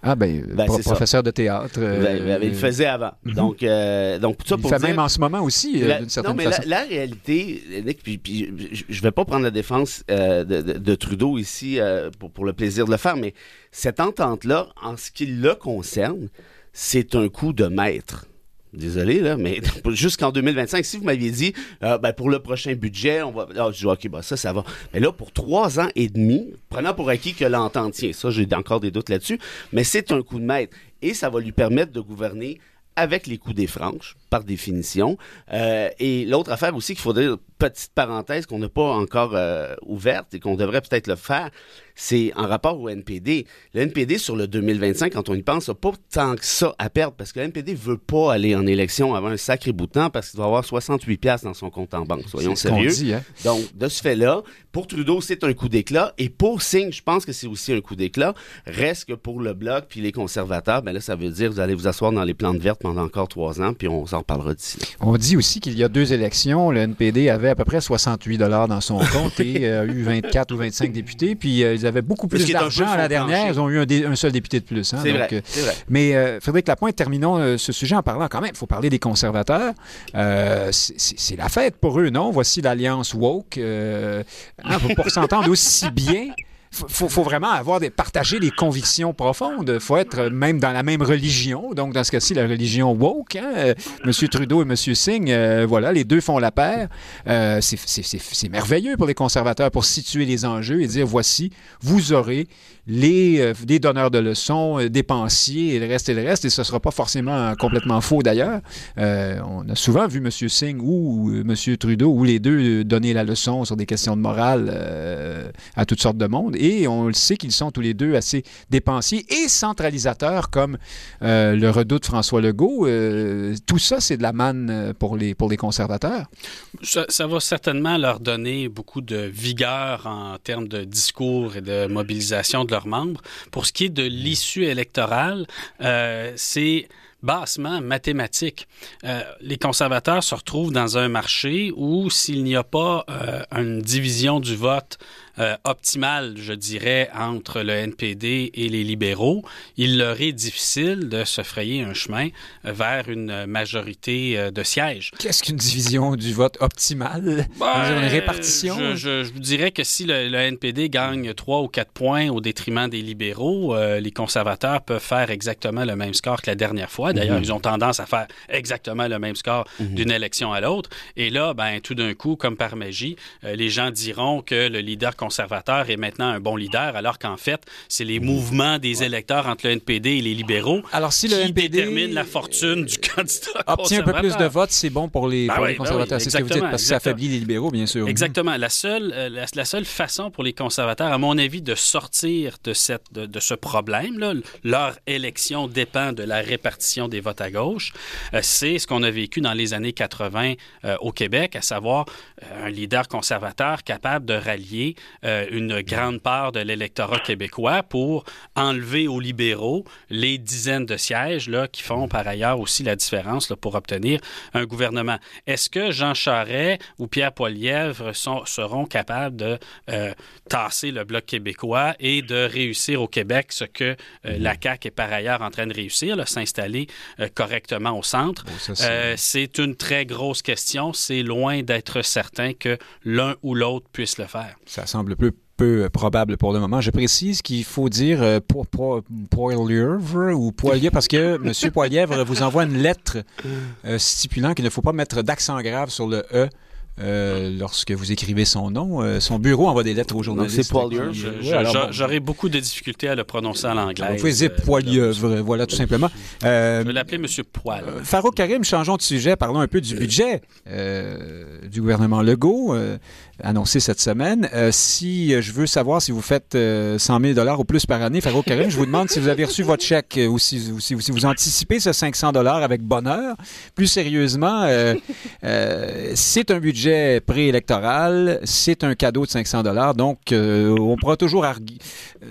Ah, ben, Ben, pro- ça. professeur de théâtre. euh, Ben, ben, il le faisait avant. Donc, euh, donc, tout ça il pour fait dire... même en ce moment aussi, euh, d'une certaine non, mais façon. la, la réalité, Nick, puis, puis je- je vais pas prendre la défense euh, de, de- de Trudeau ici euh, pour, pour le plaisir de le faire, mais cette entente-là, en ce qui le concerne, c'est un coup de maître. Désolé, là, mais *laughs* jusqu'en 2025, si vous m'aviez dit, euh, ben, pour le prochain budget, on va. Ah, je dis, OK, ben, ça, ça va. Mais là, pour trois ans et demi, prenant pour acquis que l'entente tient, ça, j'ai encore des doutes là-dessus, mais c'est un coup de maître. Et ça va lui permettre de gouverner avec les coups des franches, par définition. Euh, et l'autre affaire aussi qu'il faudrait, petite parenthèse qu'on n'a pas encore euh, ouverte et qu'on devrait peut-être le faire, c'est en rapport au NPD. Le NPD sur le 2025, quand on y pense, n'a pas tant que ça à perdre parce que le NPD veut pas aller en élection avant un sacré bout de temps parce qu'il doit avoir 68 pièces dans son compte en banque. Soyons sérieux. dit, hein. Donc, de ce fait-là, pour Trudeau, c'est un coup d'éclat. Et pour Singh, je pense que c'est aussi un coup d'éclat. Reste que pour le Bloc puis les conservateurs, ben là, ça veut dire que vous allez vous asseoir dans les plantes vertes pendant encore trois ans, puis on s'en reparlera d'ici. On dit aussi qu'il y a deux élections, le NPD avait à peu près 68 dollars dans son compte et *laughs* euh, a eu 24 ou 25 députés, puis euh, ils avaient beaucoup plus d'argent à la dernière, plancher. ils ont eu un, dé- un seul député de plus. hein. C'est Donc, vrai, euh, vrai. Mais euh, Frédéric Lapointe, terminons euh, ce sujet en parlant quand même. Il faut parler des conservateurs. Euh, c'est- la fête pour eux, non? Voici l'alliance woke. euh, hein, pour s'entendre aussi bien. Faut, faut, vraiment avoir des, partager des convictions profondes. faut être même dans la même religion. Donc, dans ce cas-ci, la religion woke. Hein? Euh, Trudeau et Monsieur Singh, euh, voilà, les deux font la paire. Euh, c'est merveilleux pour les conservateurs pour situer les enjeux et dire voici, vous aurez les, euh, donneurs de leçons, euh, dépensiers et le reste et le reste. Et ce ne sera pas forcément complètement faux d'ailleurs. Euh, on a souvent vu M. Singh ou M. Trudeau ou les deux donner la leçon sur des questions de morale à toutes sortes de monde. Et on le sait qu'ils sont tous les deux assez dépensiers et centralisateurs comme le redoute François Legault. Tout ça, c'est de la manne pour les, pour les conservateurs. Ça, ça va certainement leur donner beaucoup de vigueur en termes de discours et de mobilisation de membres. Pour ce qui est de l'issue électorale, euh, c'est bassement mathématique. Euh, les conservateurs se retrouvent dans un marché où s'il n'y a pas euh, une division du vote euh, optimale, je dirais, entre le NPD et les libéraux, il leur est difficile de se frayer un chemin vers une majorité euh, de sièges. Qu'est-ce qu'une division du vote optimale? Ben, une répartition? Je, je- je vous dirais que si le, le NPD gagne 3 ou 4 points au détriment des libéraux, euh, les conservateurs peuvent faire exactement le même score que la dernière fois. D'ailleurs, ils ont tendance à faire exactement le même score d'une élection à l'autre. Et là, ben, tout d'un coup, comme par magie, euh, les gens diront que le leader conservateur est maintenant un bon leader, alors qu'en fait, c'est les mouvements des électeurs entre le NPD et les libéraux Alors, si qui le NPD déterminent la fortune du candidat *laughs* obtient un peu plus de conservateur. votes, c'est bon pour les, Ben pour oui, les ben conservateurs. oui, c'est ce que vous dites, exactement, parce que ça affaiblit les libéraux, bien sûr. Exactement. La seule, euh, la, la seule façon pour les conservateurs, à mon avis, de sortir de, cette, de, de ce problème-là, leur élection dépend de la répartition des votes à gauche, euh, c'est ce qu'on a vécu dans les années 80 euh, au Québec, à savoir euh, un leader conservateur capable de rallier euh, une grande part de l'électorat québécois pour enlever aux libéraux les dizaines de sièges là, qui font par ailleurs aussi la différence là, pour obtenir un gouvernement. Est-ce que Jean Charest ou Pierre Poilièvre sont, seront capables de euh, tasser le Bloc québécois et de réussir au Québec ce que euh, la CAQ est par ailleurs en train de réussir, s'installer correctement au centre? c'est une très grosse question. C'est loin d'être certain que l'un ou l'autre puisse le faire. Ça semble peu peu probable pour le moment. Je précise qu'il faut dire euh, ou Poilier parce que M. *laughs* Poilièvre vous envoie une lettre euh, stipulant qu'il ne faut pas mettre d'accent grave sur le E euh, lorsque vous écrivez son nom. Euh, son bureau envoie des lettres aux journalistes. C'est Poilievre. J'aurais beaucoup de difficultés à le prononcer en anglais. Vous pouvez dire Poilievre, voilà, tout simplement. Euh, je vais l'appeler M. Poil. Farouk Karim, changeons de sujet, parlons un peu du budget du gouvernement Legault annoncé cette semaine. si je veux savoir si vous faites 100 000 dollars ou plus par année, Farouk Karim, je vous demande si vous avez reçu votre chèque ou si, vous anticipez ce 500 dollars avec bonheur. Plus sérieusement, c'est un budget préélectoral, c'est un cadeau de 500 dollars. Donc, euh, on pourra toujours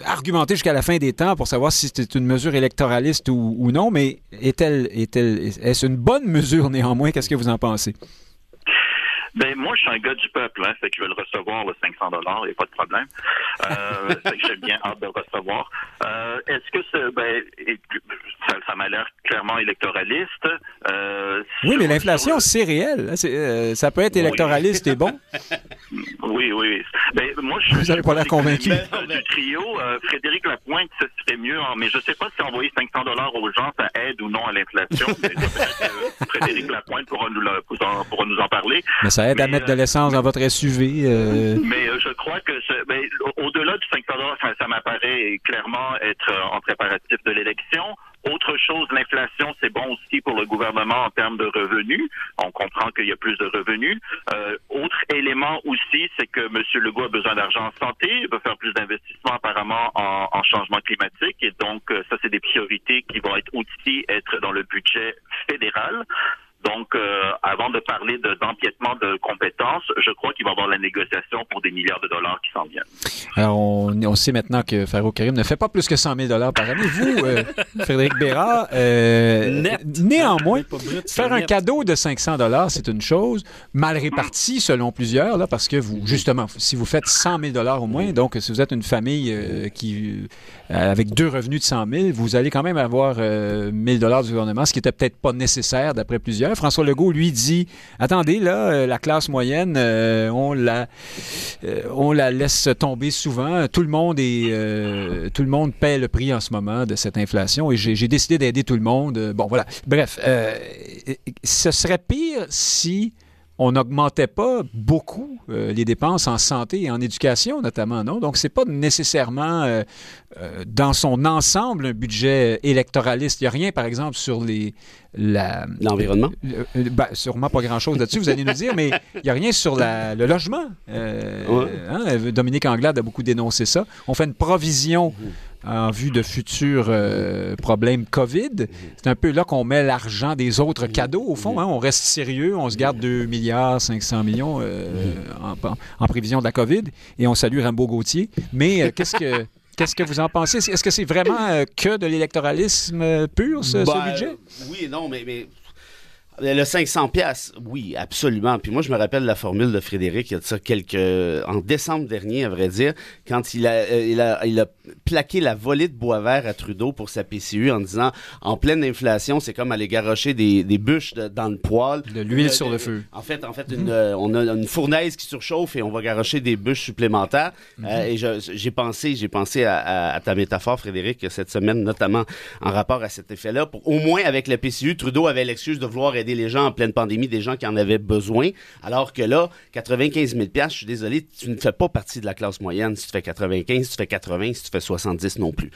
argumenter jusqu'à la fin des temps pour savoir si c'est une mesure électoraliste ou, non, mais est-elle, est-elle, est-ce une bonne mesure néanmoins? Qu'est-ce que vous en pensez? Ben moi, je suis un gars du peuple, hein, fait que je vais le recevoir le 500 dollars, il n'y a pas de problème. Euh, *laughs* fait que j'ai bien hâte de le recevoir. Euh, Est-ce que c'est, ben, ça, ça m'a l'air clairement électoraliste. Euh, oui, mais l'inflation, c'est réel. Hein, euh, ça peut être électoraliste et bon. *laughs* Oui, oui. Ben, moi, je, Vous n'avez pas l'air convaincu. Du trio, euh, Frédéric Lapointe, ce serait mieux, hein, mais je ne sais pas si envoyer 500 dollars aux gens, ça aide ou non à l'inflation. *laughs* Frédéric Lapointe pourra nous, pourra nous en parler. Mais ça aide à mettre de l'essence dans votre SUV. Mais je crois que ben, au-delà du 500 dollars, ça, ça m'apparaît clairement être en préparatif de l'élection. Autre chose, l'inflation, c'est bon aussi pour le gouvernement en termes de revenus. On comprend qu'il y a plus de revenus. Euh, autre élément aussi, c'est que M. Legault a besoin d'argent en santé. Il veut faire plus d'investissements apparemment en, en, changement climatique. Et donc, euh, ça, c'est des priorités qui vont être aussi être dans le budget fédéral. Donc, euh, avant de parler d'empiètement de, compétences, je crois qu'il va y avoir la négociation pour des milliards de dollars qui s'en viennent. Alors, on, sait maintenant que Farouk Karim ne fait pas plus que 100 000 dollars par année. Vous, euh, *laughs* Frédéric Bérard, euh, néanmoins, faire un cadeau de 500 dollars, c'est une chose, mal répartie selon plusieurs, là, parce que vous, justement, si vous faites 100 000 dollars au moins, donc si vous êtes une famille qui, avec deux revenus de 100 000, vous allez quand même avoir 1 000 dollars du gouvernement, ce qui n'était peut-être pas nécessaire d'après plusieurs. François Legault, lui, dit Attendez, là, euh, la classe moyenne, euh, on, la, euh, on la laisse tomber souvent. Tout le monde est, tout le monde paie le prix en ce moment de cette inflation et j'ai décidé d'aider tout le monde. Bon, voilà. Bref, ce serait pire si on n'augmentait pas beaucoup les dépenses en santé et en éducation, notamment, non? Donc, c'est pas nécessairement dans son ensemble un budget électoraliste. Il n'y a rien, par exemple, sur les, L'environnement? Ben, sûrement pas grand-chose là-dessus, vous allez nous dire, mais il n'y a rien sur le logement. Euh, hein, Dominique Anglade a beaucoup dénoncé ça. On fait une provision en vue de futurs euh, problèmes COVID. C'est un peu là qu'on met l'argent des autres cadeaux, au fond. Hein. On reste sérieux, on se garde 2 milliards 500 millions euh, en, en, prévision de la COVID et on salue Rambo Gauthier. Mais qu'est-ce que... *laughs* Qu'est-ce que vous en pensez? Est-ce que c'est vraiment euh, que de l'électoralisme euh, pur, ce, ben, budget? Oui et non, mais, mais le 500 pièces, oui, absolument. Puis moi, je me rappelle la formule de Frédéric, il y a de ça quelques... En décembre dernier, à vrai dire, quand il a, euh, il a, il a plaqué la volée de bois vert à Trudeau pour sa PCU en disant, en pleine inflation, c'est comme aller garocher des, des bûches dans le poêle. De l'huile sur le feu. En fait, en fait, une, euh, on a une fournaise qui surchauffe et on va garocher des bûches supplémentaires. Mhm. Euh, et j'ai pensé, j'ai pensé à, à, ta métaphore, Frédéric, cette semaine, notamment en rapport à cet effet-là. Pour, au moins, avec la PCU, Trudeau avait l'excuse de vouloir aider les gens en pleine pandémie, des gens qui en avaient besoin. Alors que là, 95 000 je suis désolé, tu ne fais pas partie de la classe moyenne si tu fais 95, si tu fais 80, si tu fais 70 non plus.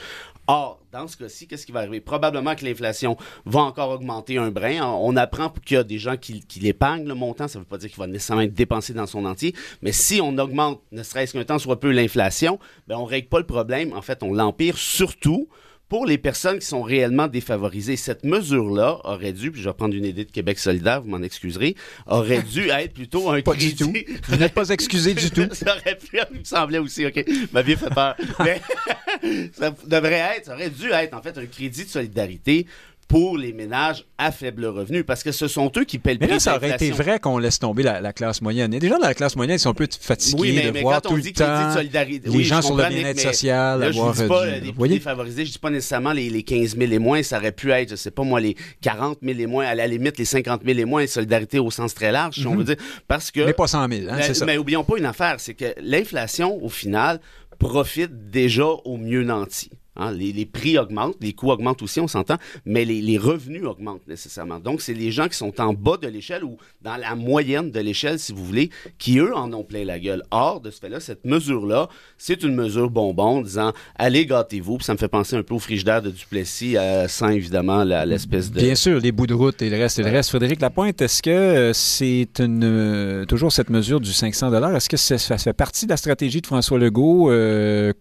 Or, dans ce cas-ci, qu'est-ce qui va arriver? Probablement que l'inflation va encore augmenter un brin. On apprend qu'il y a des gens qui, qui l'épargnent le montant. Ça ne veut pas dire qu'il va nécessairement être dépensé dans son entier. Mais si on augmente, ne serait-ce qu'un temps soit peu, l'inflation, ben on ne règle pas le problème. En fait, on l'empire surtout pour les personnes qui sont réellement défavorisées. Cette mesure-là aurait dû, puis je vais prendre une idée de Québec solidaire, vous m'en excuserez, aurait dû *laughs* être plutôt un Pas crédit. du tout. Vous n'êtes pas excusé du tout. *laughs* ça aurait pu, il me semblait aussi, OK, m'a bien fait peur. *laughs* Mais ça devrait être, ça aurait dû être en fait un crédit de solidarité pour les ménages à faible revenu, parce que ce sont eux qui paient le Mais prix là, de ça aurait été vrai qu'on laisse tomber la, la classe moyenne. Et déjà, dans la classe moyenne, ils sont un peu fatigués Oui, mais, de mais voir tout le de temps les oui, gens sur le bien-être mais social, Là, je dis pas du- euh, les plus défavorisés, je dis pas nécessairement les, les 15 000 et moins, ça aurait pu être, je sais pas moi, les 40 000 et moins, à la limite les 50 000 et moins, solidarité au sens très large, si on veut dire, parce que... Mhm. Mais pas 100 000, hein, mais, c'est ça. mais oublions pas une affaire, c'est que l'inflation, au final, profite déjà aux mieux nantis. Hein, les, prix augmentent, les coûts augmentent aussi, on s'entend, mais les, revenus augmentent nécessairement. Donc, c'est les gens qui sont en bas de l'échelle ou dans la moyenne de l'échelle, si vous voulez, qui, eux, en ont plein la gueule. Or, de ce fait-là, cette mesure-là, c'est une mesure bonbon, disant « Allez, gâtez-vous ». Ça me fait penser un peu au frigidaire de Duplessis, euh, sans évidemment l'espèce de... Bien sûr, les bouts de route et le reste et le reste. Frédéric Lapointe, est-ce que euh, c'est euh, toujours cette mesure du 500 Est-ce que ça fait partie de la stratégie de François Legault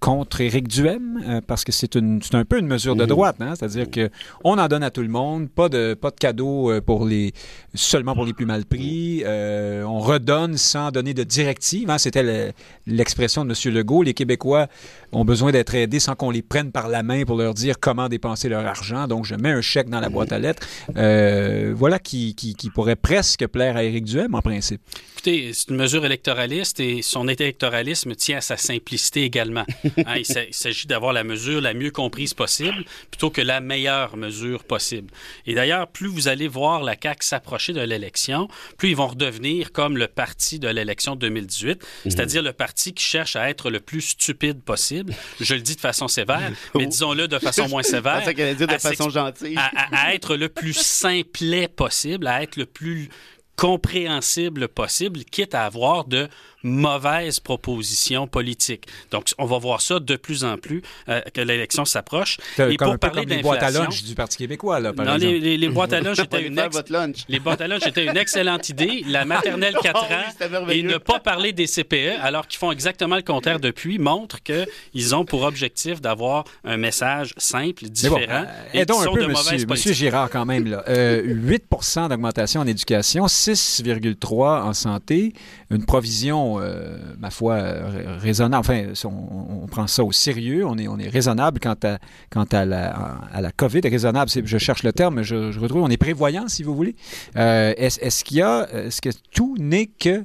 contre Éric Duhem? Parce que c'est c'est un peu une mesure de Mhm. droite, hein? c'est-à-dire que on en donne à tout le monde, pas de pas de cadeaux euh, pour les seulement pour les plus mal pris. Euh, on redonne sans donner de directive. hein? C'était le- l'expression de M. Legault. Les Québécois ont besoin d'être aidés sans qu'on les prenne par la main pour leur dire comment dépenser leur argent. Donc, je mets un chèque dans la boîte à lettres. Euh, voilà qui, qui, qui pourrait presque plaire à Éric Duhem, en principe. Écoutez, c'est une mesure électoraliste et son électoralisme tient à sa simplicité également. *laughs* Hein, il s'agit d'avoir la mesure la mieux comprise possible plutôt que la meilleure mesure possible. Et d'ailleurs, plus vous allez voir la CAQ s'approcher de l'élection, plus ils vont redevenir comme le parti de l'élection 2018, c'est-à-dire le parti qui cherche à être le plus stupide possible. Je le dis de façon sévère, mais *laughs* disons-le de façon moins sévère. allait dire de à façon gentille. à, à- à être le plus simplet possible, à être le plus compréhensible possible, quitte à avoir de mauvaises propositions politiques. Donc, on va voir ça de plus en plus euh, que l'élection s'approche. Et comme, pour parler les boîtes à lunch du Parti québécois, là, par non, exemple. les, les- les boîtes à lunch *laughs* étaient une, faire ex- votre lunch. les boîtes à lunch étaient une excellente idée. La maternelle 4 *laughs* Oh oui, ans et ne pas parler des CPE, alors qu'ils font exactement le contraire depuis, montre qu'ils ont pour objectif d'avoir un message simple, Mais bon, différent, euh, et qui aidons un sont peu, de mauvaises monsieur, monsieur. Girard, quand même. Là. Euh, 8 d'augmentation en éducation, 6,3 en santé, une provision, euh, ma foi, euh, raisonnable. Enfin, on, prend ça au sérieux, on est, on est raisonnable quant à, quant à, la, à la COVID. Raisonnable, je cherche le terme, mais je, retrouve, on est prévoyant, si vous voulez. Euh, est-ce, qu'il y a, est-ce que tout n'est que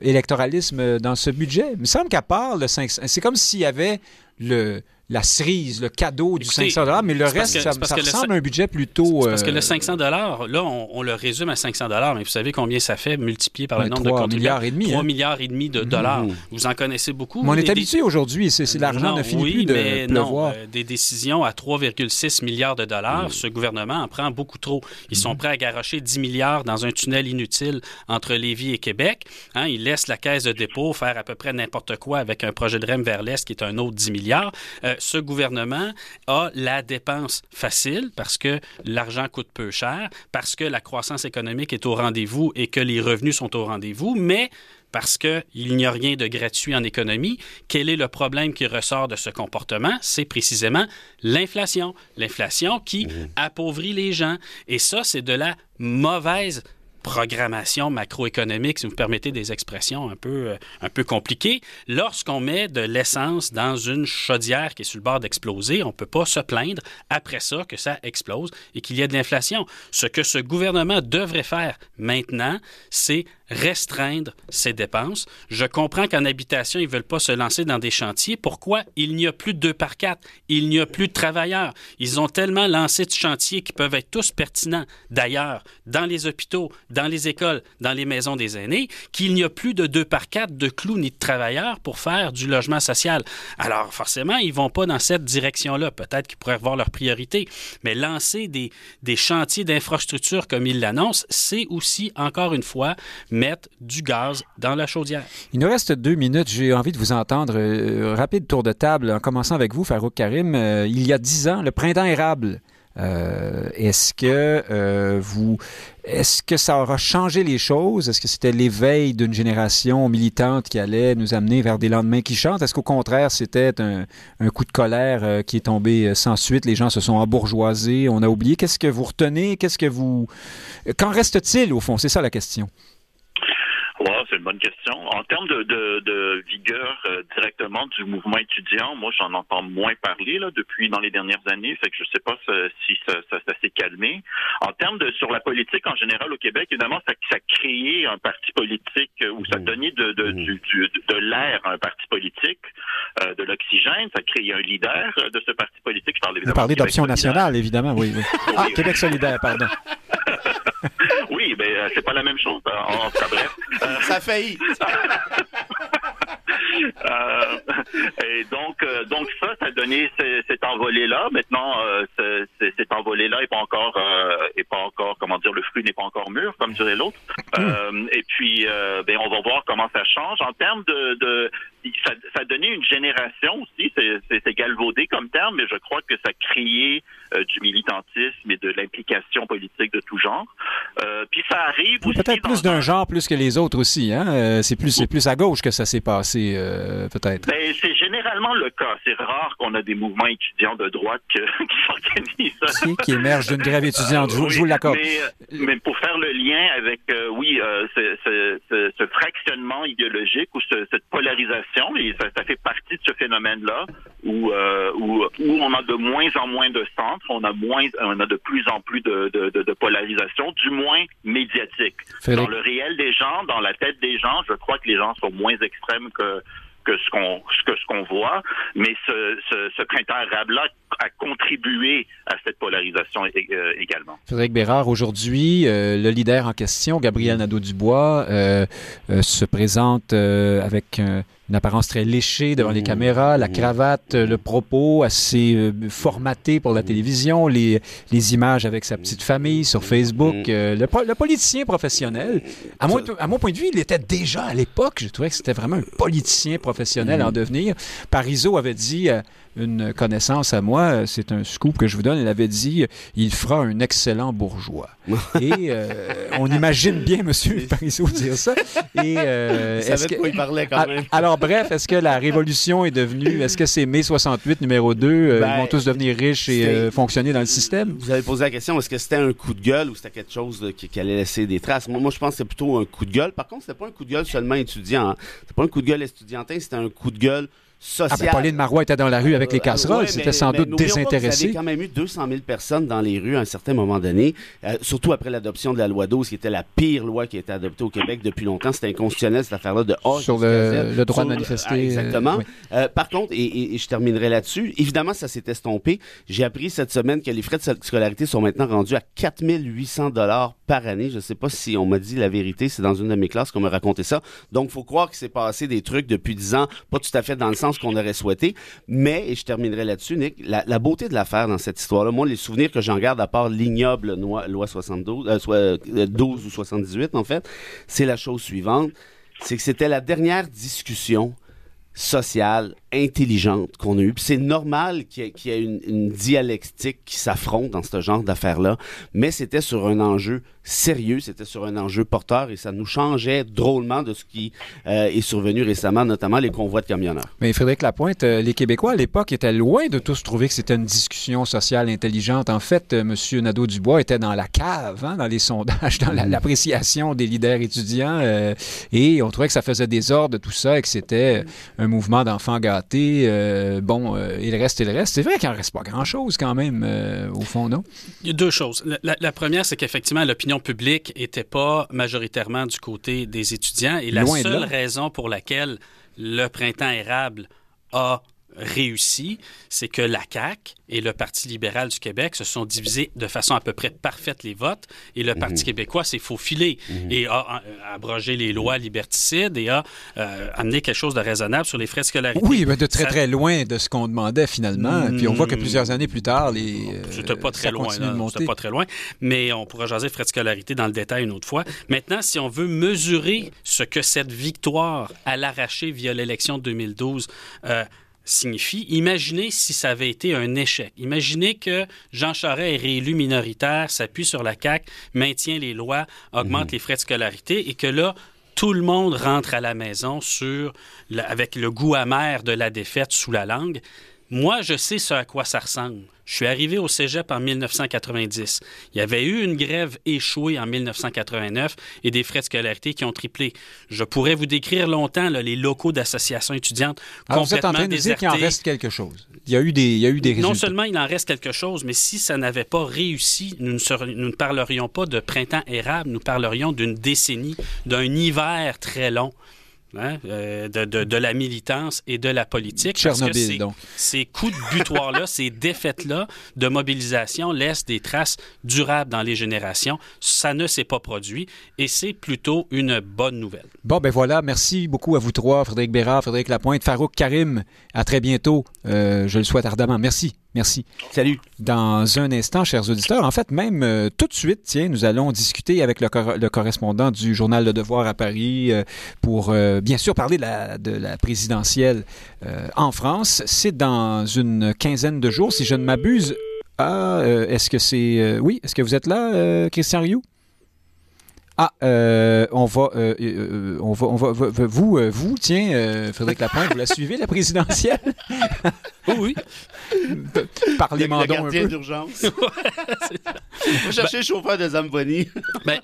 électoralisme dans ce budget? Il me semble qu'à part le 500, c'est comme s'il y avait le, la cerise, le cadeau du Écoutez, 500 mais le reste, que- ça, ressemble à un budget plutôt... Parce que euh, le 500 là, on, on le résume à 500 mais vous savez combien ça fait multiplié par le nombre de 3 contribuables? milliards et demi, 3 hein. milliards et demi de dollars. Vous en connaissez beaucoup. mais on est des- habitué aujourd'hui, c'est, l'argent Non, ne finit oui, plus de mais non, pleuvoir. euh, des décisions à 3,6 milliards de dollars, ce gouvernement en prend beaucoup trop. Ils sont prêts à garocher 10 milliards dans un tunnel inutile entre Lévis et Québec. Hein, ils laissent la caisse de dépôt faire à peu près n'importe quoi avec un projet de REM vers l'Est qui est un autre 10 milliards. Euh, ce gouvernement a la dépense facile parce que l'argent coûte peu cher, parce que la croissance économique est au rendez-vous et que les revenus sont au rendez-vous, mais parce qu'il n'y a rien de gratuit en économie. Quel est le problème qui ressort de ce comportement? C'est précisément l'inflation. L'inflation qui appauvrit les gens. Et ça, c'est de la mauvaise programmation macroéconomique, si vous me permettez des expressions un peu, euh, un peu compliquées. Lorsqu'on met de l'essence dans une chaudière qui est sur le bord d'exploser, on ne peut pas se plaindre après ça que ça explose et qu'il y ait de l'inflation. Ce que ce gouvernement devrait faire maintenant, c'est restreindre ses dépenses. Je comprends qu'en habitation, ils ne veulent pas se lancer dans des chantiers. Pourquoi? Il n'y a plus de 2 par 4. Il n'y a plus de travailleurs. Ils ont tellement lancé de chantiers qui peuvent être tous pertinents, d'ailleurs, dans les hôpitaux, dans les écoles, dans les maisons des aînés, qu'il n'y a plus de 2 par 4 de clous ni de travailleurs pour faire du logement social. Alors, forcément, ils ne vont pas dans cette direction-là. Peut-être qu'ils pourraient revoir leurs priorités. Mais lancer des, des chantiers d'infrastructure comme ils l'annoncent, c'est aussi, encore une fois, mettre du gaz dans la chaudière. Il nous reste deux minutes. J'ai envie de vous entendre. Euh, rapide tour de table, en commençant avec vous, Farouk Karim. Euh, il y a dix ans, le printemps érable Euh, est-ce que euh, vous, est-ce que ça aura changé les choses? Est-ce que c'était l'éveil d'une génération militante qui allait nous amener vers des lendemains qui chantent? Est-ce qu'au contraire c'était un, coup de colère euh, qui est tombé sans suite? Les gens se sont embourgeoisés, on a oublié. Qu'est-ce que vous retenez? Qu'est-ce que vous Qu'en reste-t-il au fond? C'est ça la question bonne question. En termes de, de, de vigueur euh, directement du mouvement étudiant, moi, j'en entends moins parler là, depuis dans les dernières années. Fait que je sais pas si ça, ça, ça s'est calmé. En termes de sur la politique en général au Québec, évidemment, ça, ça a créé un parti politique euh, ou ça a mmh. donné de, de, mmh. du, de l'air à un parti politique, euh, de l'oxygène. Ça a créé un leader de ce parti politique. Je parle Vous parlez d'option nationale, évidemment, oui. oui. Ah, Québec solidaire, pardon. *laughs* *laughs* oui, mais euh, c'est pas la même chose. En, en bref. Euh, ça a failli. *laughs* Euh, et donc, euh, donc ça, ça a donné cet envolé-là. Maintenant, euh, cet envolé-là est pas encore, euh, est pas encore, comment dire, le fruit n'est pas encore mûr, comme dirait l'autre. Hmm. et puis, ben, on va voir comment ça change en termes de, de ça, ça, a donné une génération aussi. C'est galvaudé comme terme, mais je crois que ça a créé du militantisme et de l'implication politique de tout genre. puis ça arrive aussi. Peut-être plus d'un genre plus que les autres aussi. Hein? c'est plus, c'est plus à gauche que ça s'est passé. Euh, peut-être? Ben, c'est généralement le cas. C'est rare qu'on a des mouvements étudiants de droite *laughs* qui s'organisent. qui émergent d'une grève étudiante, je, vous l'accorde. Mais, mais, pour faire le lien avec, euh, oui, euh, ce, ce, ce, fractionnement idéologique ou cette polarisation, et ça, ça, fait partie de ce phénomène-là où, où, où, on a de moins en moins de centres, on a, moins, on a de plus en plus de, de, de, de polarisation, du moins médiatique. Dans le réel des gens, dans la tête des gens, je crois que les gens sont moins extrêmes que que ce qu'on que ce qu'on voit, mais ce, ce, ce printemps arabe-là a contribué à cette polarisation euh, également. Frédéric Bérard, aujourd'hui, euh, le leader en question, Gabriel Nadeau-Dubois, euh, euh se présente euh, avec une apparence très léchée devant les mmh. caméras, la mmh. cravate, le propos assez euh, formaté pour la mmh. télévision, les, les images avec sa petite famille sur Facebook. Euh, le, le, politicien professionnel, à mon, à mon point de vue, il était déjà à l'époque, je trouvais que c'était vraiment un politicien professionnel en devenir. Parizeau avait dit euh, une connaissance à moi, c'est un scoop que je vous donne, elle avait dit il fera un excellent bourgeois. *laughs* Et euh, on imagine bien M. Parizeau dire ça. Et, euh, de quoi il parlait quand même. Alors, bref, est-ce que la révolution est devenue, est-ce que c'est mai 68 numéro 2, euh, ben, ils vont tous devenir riches et euh, fonctionner dans le système? Vous avez posé la question, est-ce que c'était un coup de gueule ou c'était quelque chose qui, qui, allait laisser des traces? Moi, moi je pense que c'est plutôt un coup de gueule. Par contre, c'était pas un coup de gueule seulement étudiant. Hein. C'était pas un coup de gueule estudiantin, c'était un coup de gueule ah, ben, Pauline Marois était dans la rue avec les euh, casseroles. C'était sans doute désintéressé. Il y avait quand même eu 200 000 personnes dans les rues à un certain moment donné, euh, surtout après l'adoption de la loi 12, qui était la pire loi qui a été adoptée au Québec depuis longtemps. C'était inconstitutionnel, cette affaire-là de H. Sur le, droit de manifester. Ah, exactement. Euh, par contre, et, et, je terminerai là-dessus, évidemment, ça s'est estompé. J'ai appris cette semaine que les frais de scolarité sont maintenant rendus à 4 800 par année. Je ne sais pas si on m'a dit la vérité. C'est dans une de mes classes qu'on m'a raconté ça. Donc, faut croire qu'il s'est passé des trucs depuis 10 ans, pas tout à fait dans le sens qu'on aurait souhaité. Mais, et je terminerai là-dessus, Nick, la, beauté de l'affaire dans cette histoire-là, moi, les souvenirs que j'en garde, à part l'ignoble loi 72, euh, soit 12 euh, ou 78, en fait, c'est la chose suivante. C'est que c'était la dernière discussion sociale, intelligente qu'on a eue. c'est normal qu'il y ait, une, une, dialectique qui s'affronte dans ce genre d'affaires-là, mais c'était sur un enjeu sérieux, c'était sur un enjeu porteur et ça nous changeait drôlement de ce qui euh, est survenu récemment, notamment les convois de camionneurs. Mais Frédéric Lapointe, euh, les Québécois à l'époque étaient loin de tous trouver que c'était une discussion sociale intelligente. En fait, euh, M. Nadeau-Dubois était dans la cave, hein, dans les sondages, dans mm. l'appréciation des leaders étudiants euh, et on trouvait que ça faisait désordre tout ça et que c'était un mouvement d'enfants gâtés. Euh, bon, il reste le reste. C'est vrai qu'il n'en reste pas grand-chose quand même, au fond, non? Il y a deux choses. La, la première, c'est qu'effectivement, l'opinion public n'était pas majoritairement du côté des étudiants. Et la seule raison pour laquelle le printemps érable a réussi, c'est que la CAQ et le Parti libéral du Québec se sont divisés de façon à peu près parfaite les votes et le Parti mhm. québécois s'est faufilé mhm. et a, abrogé les lois liberticides et a euh, amené quelque chose de raisonnable sur les frais de scolarité. Oui, mais de très très loin de ce qu'on demandait finalement. Puis on voit que hmm. plusieurs années plus tard, les c'était pas très loin, c'était pas très loin, mais on pourra jaser frais de scolarité dans le détail une autre fois. Maintenant, si on veut mesurer ce que cette victoire à l'arraché via l'élection de 2012 signifie. Imaginez si ça avait été un échec. Imaginez que Jean Charest est réélu minoritaire, s'appuie sur la CAQ, maintient les lois, augmente les frais de scolarité et que là, tout le monde rentre à la maison sur, avec le goût amer de la défaite sous la langue. Moi, je sais ce à quoi ça ressemble. Je suis arrivé au cégep en 1990. Il y avait eu une grève échouée en 1989 et des frais de scolarité qui ont triplé. Je pourrais vous décrire longtemps les locaux d'associations étudiantes Alors, vous êtes en train de dire qu'il en reste quelque chose. Il y a eu des, il y a eu des résultats. Non seulement il en reste quelque chose, mais si ça n'avait pas réussi, nous ne, nous ne parlerions pas de printemps érable, nous parlerions d'une décennie, d'un hiver très long. Hein, euh, de, de, de, la militance et de la politique. Parce que ces, donc. ces coups de butoir-là, *laughs* ces défaites-là de mobilisation laissent des traces durables dans les générations. Ça ne s'est pas produit et c'est plutôt une bonne nouvelle. Bon, ben voilà. Merci beaucoup à vous trois, Frédéric Bérard, Frédéric Lapointe, Farouk Karim. À très bientôt. Euh, je le souhaite ardemment. Merci. Merci. Salut. Dans un instant, chers auditeurs, en fait, même euh, tout de suite, tiens, nous allons discuter avec le, cor le correspondant du journal Le Devoir à Paris euh, pour, euh, bien sûr, parler de la, de la présidentielle en France. C'est dans une quinzaine de jours, si je ne m'abuse. Ah, est-ce que c'est... oui, est-ce que vous êtes là, Christian Rioux? Ah, euh, on, va, euh, euh, on va, on va, vous, vous, tiens, Frédéric Lapointe, vous la suivez la présidentielle? *laughs* Oui. Parlez-moi donc un peu. d'urgence. *laughs* va chercher le chauffeur de Zamboni. *laughs* ben,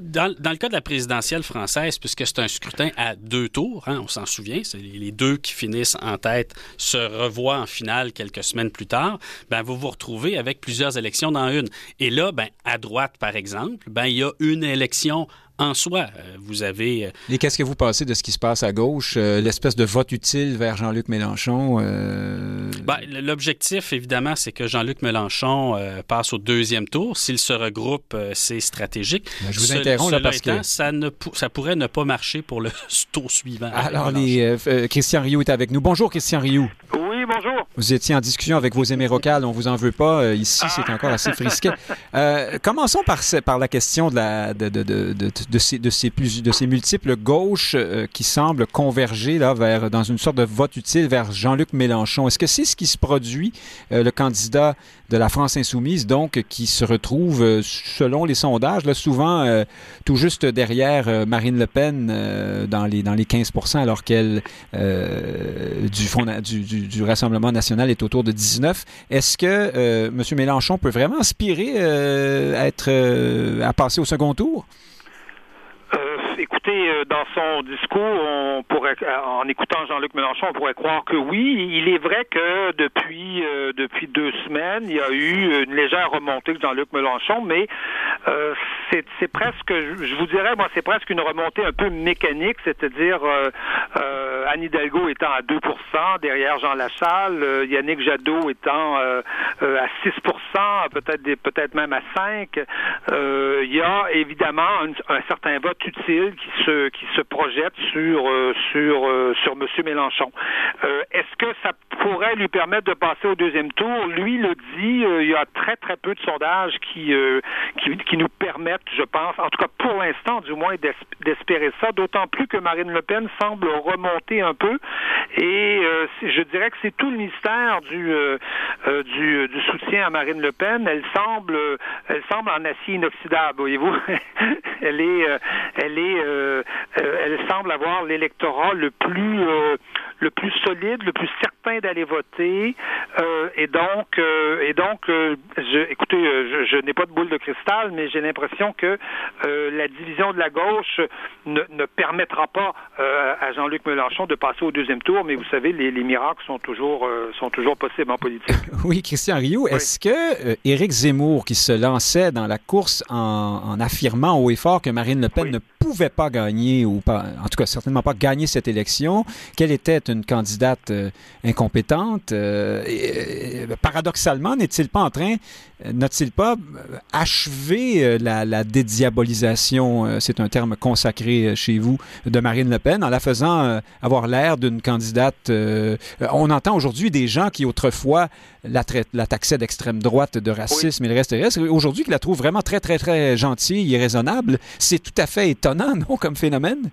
dans, dans, le cas de la présidentielle française, puisque c'est un scrutin à deux tours, hein, on s'en souvient, c'est les deux qui finissent en tête se revoient en finale quelques semaines plus tard. Ben, vous vous retrouvez avec plusieurs élections dans une. Et là, ben, à droite, par exemple, ben, il y a une élection en soi. Euh, vous avez... euh, Et qu'est-ce que vous pensez de ce qui se passe à gauche, euh, l'espèce de vote utile vers Jean-Luc Mélenchon? euh, Ben, L'objectif, évidemment, c'est que Jean-Luc Mélenchon euh, passe au deuxième tour. S'il se regroupe, euh, c'est stratégique. Ben, je vous Ce- interromps, là, parce que- étant, ça, ne ça pourrait ne pas marcher pour le *laughs* tour suivant. Alors, les, Christian Rioux est avec nous. Bonjour, Christian Rioux. Oui, bonjour. Vous étiez en discussion avec vos aimés locales, on vous en veut pas. Euh, ici, c'est encore assez frisquet. *laughs* Euh, commençons par, la question de, la, de, de, de, de, de ces, de, ces plus, de ces multiples gauches euh, qui semblent converger là, vers, dans une sorte de vote utile vers Jean-Luc Mélenchon. Est-ce que c'est ce qui se produit, euh, le candidat de la France insoumise, donc, qui se retrouve, euh, selon les sondages, là, souvent euh, tout juste derrière euh, Marine Le Pen dans, les, dans les 15% alors qu'elle, du, du, du, du Rassemblement national, est autour de 19 Est-ce que M. Mélenchon peut vraiment aspirer à, être, à passer au second tour? Euh, dans son discours, on pourrait, euh, en écoutant Jean-Luc Mélenchon, on pourrait croire que oui. Il est vrai que depuis euh, depuis deux semaines, il y a eu une légère remontée de Jean-Luc Mélenchon, mais euh, c'est presque, je vous dirais, moi, c'est presque une remontée un peu mécanique, c'est-à-dire euh, euh, Anne Hidalgo étant à 2% derrière Jean euh, Yannick Jadot étant à 6 peut-être peut-être même à 5 euh, il y a évidemment un, un certain vote utile qui se qui se projette sur euh, sur euh, sur Monsieur Mélenchon. Euh, Est-ce que ça pourrait lui permettre de passer au deuxième tour? Lui le dit. il y a très très peu de sondages qui qui, nous permettent, je pense, en tout cas pour l'instant du moins, d'es- d'espérer ça. D'autant plus que Marine Le Pen semble remonter un peu. Et je dirais que c'est tout le mystère du du, soutien à Marine Le Pen. Elle semble elle semble en acier inoxydable, voyez-vous. *laughs* elle est elle est euh, euh, elle semble avoir l'électorat le plus euh, le plus solide, le plus certain d'aller voter. Euh, et donc et donc je, écoutez, je, je n'ai pas de boule de cristal, mais j'ai l'impression que la division de la gauche ne, ne permettra pas à Jean-Luc Mélenchon de passer au deuxième tour. Mais vous savez, les, les miracles sont toujours sont toujours possibles en politique. *laughs* Oui, Christian Rioux, est-ce que Éric Zemmour, qui se lançait dans la course en, en affirmant haut et fort que Marine Le Pen Oui. ne pouvait pas gagner, ou pas, en tout cas certainement pas gagner cette élection, qu'elle était une candidate euh, incompétente, euh, euh, paradoxalement, n'est-il pas en train n'a-t-il pas achevé la, la dédiabolisation, c'est un terme consacré chez vous, de Marine Le Pen, en la faisant avoir l'air d'une candidate... on entend aujourd'hui des gens qui autrefois la, la taxaient d'extrême droite, de racisme et le reste reste, aujourd'hui qui la trouvent vraiment très, très, très gentille et raisonnable. C'est tout à fait étonnant, non, comme phénomène?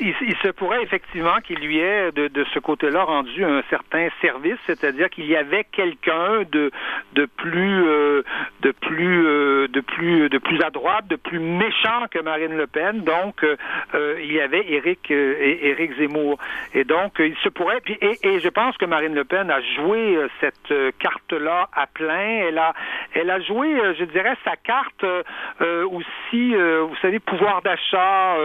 Il, se pourrait effectivement qu'il lui ait, de, de ce côté-là, rendu un certain service, c'est-à-dire qu'il y avait quelqu'un de, de plus, euh, de plus, euh, de plus, de plus à droite, de plus méchant que Marine Le Pen. Donc, euh, il y avait Éric, Éric Zemmour. Et donc, il se pourrait. Puis, et, je pense que Marine Le Pen a joué cette carte-là à plein. Elle a, elle a joué, je dirais, sa carte aussi. vous savez, pouvoir d'achat.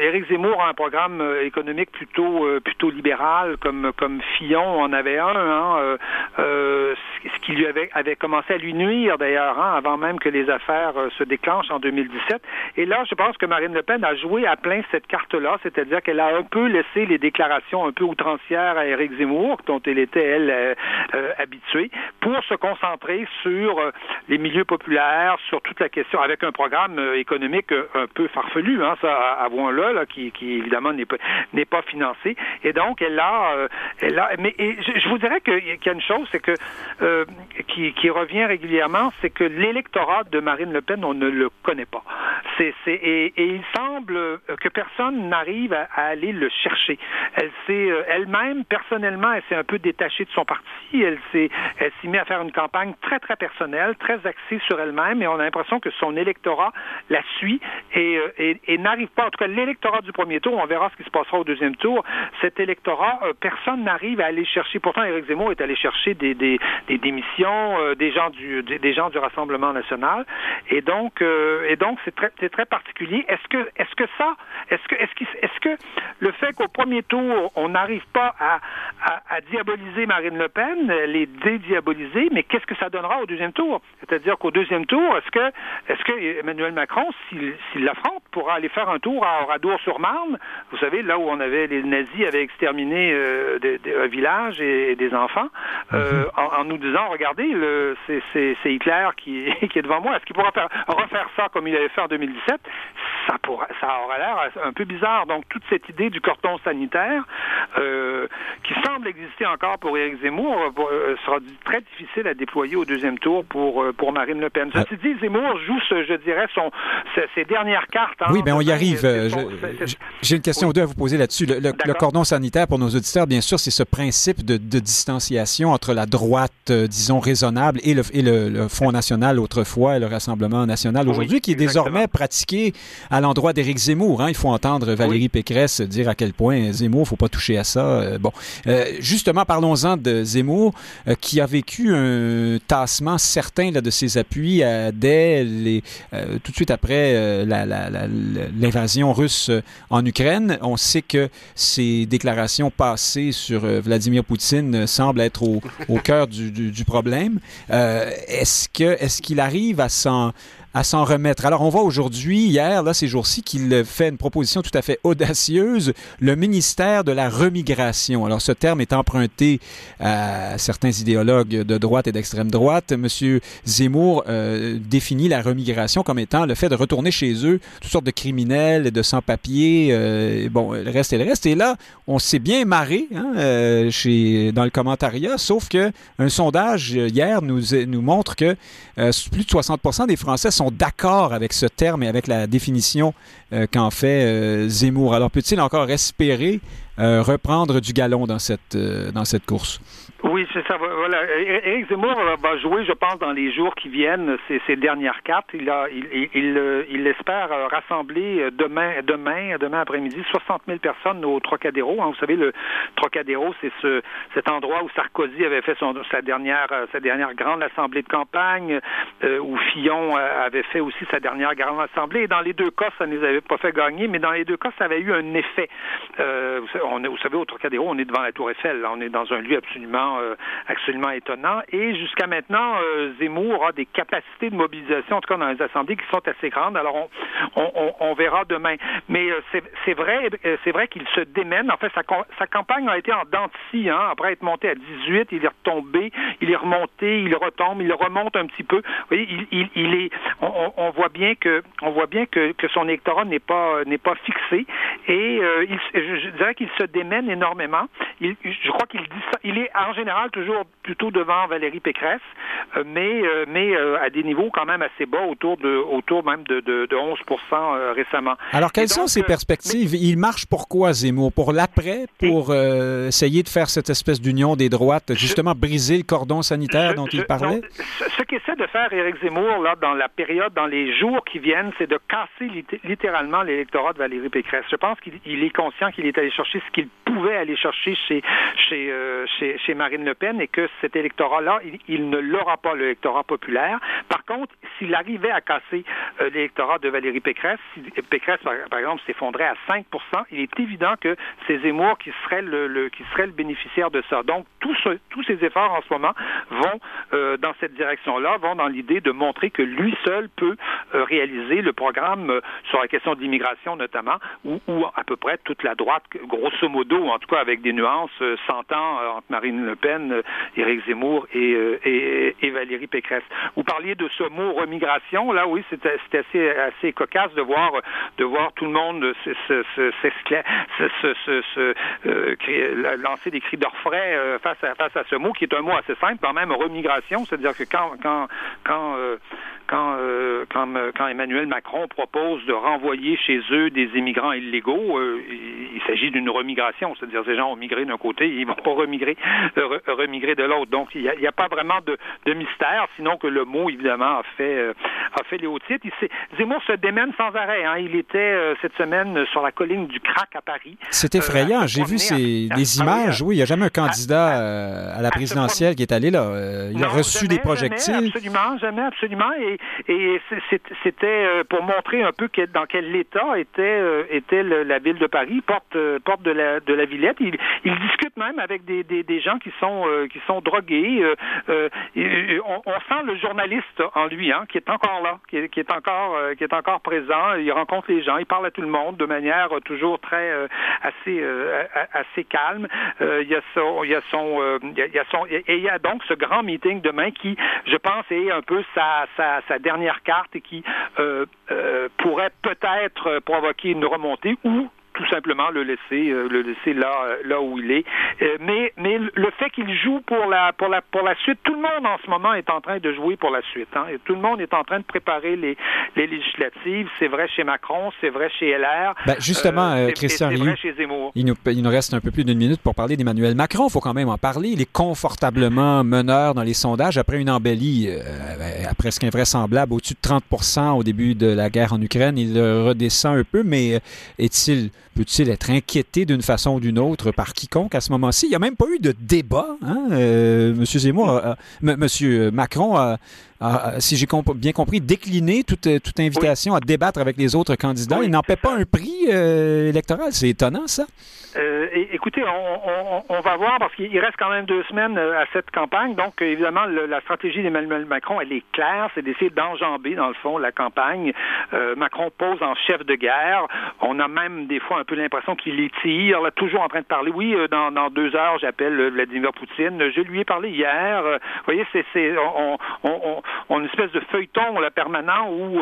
Éric Zemmour a un programme économique plutôt, plutôt libéral, comme comme Fillon en avait un. Hein, ce qui lui avait, avait commencé à lui nuire d'ailleurs, hein, avant même que les affaires euh, se déclenchent en 2017. Et là, je pense que Marine Le Pen a joué à plein cette carte-là, c'est-à-dire qu'elle a un peu laissé les déclarations un peu outrancières à Éric Zemmour, dont elle était, elle, euh, euh, habituée, pour se concentrer sur les milieux populaires, sur toute la question, avec un programme économique un peu farfelu, hein, ça, avouons-le, là, qui, évidemment n'est pas, financé. Et donc, elle a, elle a mais je, vous dirais qu'il y a une chose, c'est que qui, revient régulièrement, c'est que l'électorat de Marine Le Pen, on ne le connaît pas. C'est, et, il semble que personne n'arrive à, aller le chercher. Elle s'est euh, elle-même, personnellement, elle s'est un peu détachée de son parti. Elle s'est, elle met à faire une campagne très, très personnelle, très axée sur elle-même, et on a l'impression que son électorat la suit et, euh, n'arrive pas, en tout cas l'électorat du premier tour, on verra ce qui se passera au deuxième tour, cet électorat, personne n'arrive à aller chercher. Pourtant, Éric Zemmour est allé chercher des, des, des démissions euh, des gens du des, gens du Rassemblement national et donc euh, et donc c'est très c'est très particulier. Est-ce que est-ce que ça est-ce que est-ce est-ce que le fait qu'au premier tour on n'arrive pas à, à, diaboliser Marine Le Pen, les dédiaboliser, mais qu'est-ce que ça donnera au deuxième tour? C'est-à-dire qu'au deuxième tour, est-ce que est-ce que Emmanuel Macron s'il l'affronte pourra aller faire un tour à Oradour-sur-Marne, vous savez là où on avait les nazis avaient exterminé euh, un village et, des enfants euh, mhm. en, en, nous disant, regardez, c'est Hitler qui, *laughs* qui, est devant moi. Est-ce qu'il pourra faire, refaire ça comme il avait fait en 2017 ça, pourra, ça aura l'air un peu bizarre. Donc, toute cette idée du cordon sanitaire, euh, qui semble exister encore pour Éric Zemmour, euh, sera très difficile à déployer au deuxième tour pour, euh, pour Marine Le Pen. Ceci dit, Zemmour joue, je dirais, son, ses, dernières cartes. Hein, oui, mais on y arrive. J'ai une question ou deux à vous poser là-dessus. Le, cordon sanitaire, pour nos auditeurs, bien sûr, c'est ce principe de, de, distanciation entre la droite, disons, raisonnable et le, et le, Front national autrefois et le Rassemblement national aujourd'hui, qui est désormais pratiqué à l'endroit d'Éric Zemmour. Hein. Il faut entendre Valérie Pécresse dire à quel point Zemmour, faut pas toucher à ça. Euh, bon, euh, justement, parlons-en de Zemmour, euh, qui a vécu un tassement certain là, de ses appuis dès les, tout de suite après l'invasion russe en Ukraine. On sait que ses déclarations passées sur Vladimir Poutine semblent être au, au cœur du, du, du problème. Est-ce que est-ce qu'il arrive à s'en à s'en remettre. Alors, on voit aujourd'hui, hier, là, ces jours-ci, qu'il fait une proposition tout à fait audacieuse, le ministère de la remigration. Alors, ce terme est emprunté à certains idéologues de droite et d'extrême droite. Monsieur Zemmour euh, définit la remigration comme étant le fait de retourner chez eux toutes sortes de criminels, de sans-papiers, euh, bon, le reste et le reste. Et là, on s'est bien marré hein, euh, chez, dans le commentariat, sauf que un sondage hier nous, nous montre que plus de 60 des Français sont d'accord avec ce terme et avec la définition euh, qu'en fait euh, Zemmour. Alors peut-il encore espérer euh, reprendre du galon dans cette, dans cette course? Oui, c'est ça. Voilà. Éric Zemmour va jouer, je pense, dans les jours qui viennent, ses, dernières cartes. Il, a, il, il, il, espère rassembler demain, demain, demain après-midi, 60 000 personnes au Trocadéro. Hein. Vous savez, le Trocadéro, c'est ce, cet endroit où Sarkozy avait fait son, sa dernière, sa dernière grande assemblée de campagne, où Fillon avait fait aussi sa dernière grande assemblée. Et dans les deux cas, ça ne les avait pas fait gagner, mais dans les deux cas, ça avait eu un effet. Euh, vous savez, au Trocadéro, on est devant la Tour Eiffel. On est dans un lieu absolument absolument, absolument étonnant. Et jusqu'à maintenant, Zemmour a des capacités de mobilisation, en tout cas dans les assemblées, qui sont assez grandes. Alors, on, on, verra demain. Mais c'est vrai, c'est vrai qu'il se démène. En fait, sa, sa campagne a été en dents de hein. Après être monté à 18, il est retombé, il est remonté, il retombe, il remonte un petit peu. Vous voyez, il, il, est, on, voit bien que, on voit bien que, que son électorat n'est pas, n'est pas fixé. Et je, dirais qu'il se démène énormément. Je crois qu'il il est en général toujours plutôt devant Valérie Pécresse, euh, mais, euh, mais euh, à des niveaux quand même assez bas, autour de, autour même de, de, de 11 récemment. Alors, quelles sont ses perspectives? Il marche pourquoi, Zemmour? Pour l'après, pour essayer de faire cette espèce d'union des droites, justement briser le cordon sanitaire dont il parlait? ce qu'essaie de faire Éric Zemmour, là, dans la période, dans les jours qui viennent, c'est de casser littéralement l'électorat de Valérie Pécresse. Je pense qu'il est conscient qu'il est allé chercher ce qu'il pouvait aller chercher chez, chez, chez, chez Marine Le Pen et que cet électorat-là, il, ne l'aura pas, l'électorat populaire. Par contre, s'il arrivait à casser euh, l'électorat de Valérie Pécresse, si Pécresse, par, exemple, s'effondrait à 5% il est évident que c'est Zemmour qui serait le, bénéficiaire de ça. Donc, tous, ces efforts en ce moment vont euh, dans cette direction-là, vont dans l'idée de montrer que lui seul peut euh, réaliser le programme sur la question de l'immigration notamment, où, à peu près toute la droite, grosso modo, en tout cas avec des nuances, s'entend entre Marine Le Pen, Éric Zemmour et, et, et, Valérie Pécresse. Vous parliez de ce mot remigration, là oui, c'était assez, assez cocasse de voir, de voir tout le monde lancer des cris d'orfraie face à, face à ce mot qui est un mot assez simple quand même, remigration, c'est-à-dire que quand, quand, quand quand, euh, quand, euh, Emmanuel Macron propose de renvoyer chez eux des immigrants illégaux, euh, il, s'agit d'une remigration, c'est-à-dire ces gens ont migré d'un côté, ils vont pas remigrer, remigrer de l'autre. Donc il n'y a, a, pas vraiment de, de, mystère, sinon que le mot évidemment a fait a fait les hauts titres. Zemmour se démène sans arrêt. Hein. Il était cette semaine sur la colline du Crac à Paris. C'est effrayant. J'ai vu ces, des images. oui, il n'y a jamais un candidat à, la présidentielle qui est allé là. il a reçu des projectiles. Jamais, absolument, jamais, absolument. Et et, c'était euh, pour montrer un peu dans quel état était, euh, était la ville de Paris, porte, euh, porte de la, de la Villette. Il, il discute même avec des, des, des gens qui sont, qui sont drogués. on, on, sent le journaliste en lui, hein, qui est encore là, qui est, encore, qui est encore présent. Il rencontre les gens, il parle à tout le monde de manière toujours très assez, assez calme. il y a son, il y a son, il y a son, et il y a donc ce grand meeting demain qui, je pense, est un peu sa, sa dernière carte et qui euh, euh, pourrait peut-être provoquer une remontée ou tout simplement le laisser euh, le laisser là euh, là où il est. Euh, mais mais le fait qu'il joue pour la pour la pour la suite, tout le monde en ce moment est en train de jouer pour la suite. Hein, tout le monde est en train de préparer les, les législatives. C'est vrai chez Macron, c'est vrai chez LR. Ben justement, Christian Rioux, il nous, il nous reste un peu plus d'une minute pour parler d'Emmanuel Macron. Il faut quand même en parler. Il est confortablement meneur dans les sondages après une embellie presque invraisemblable, au-dessus de 30% au début de la guerre en Ukraine. Il redescend un peu, mais est-il peut-il être inquiété d'une façon ou d'une autre par quiconque à ce moment-ci? Il n'y a même pas eu de débat. Hein? Euh, Monsieur Zemmour, Monsieur Macron a, si j'ai bien compris, décliné toute, toute invitation à débattre avec les autres candidats. Il n'en paie pas un prix euh, électoral. C'est étonnant, ça. Euh, écoutez, on, va voir parce qu'il reste quand même deux semaines euh, à cette campagne. Donc, évidemment, la stratégie d'Emmanuel Macron, elle est claire, c'est d'essayer d'enjamber, dans le fond, la campagne. Euh, Macron pose en chef de guerre. On a même des fois un peu l'impression qu'il étire, là, toujours en train de parler. Oui, dans, deux heures, j'appelle Vladimir Poutine. Je lui ai parlé hier. vous voyez, c'est on, on, on, une espèce de feuilleton là, permanent où,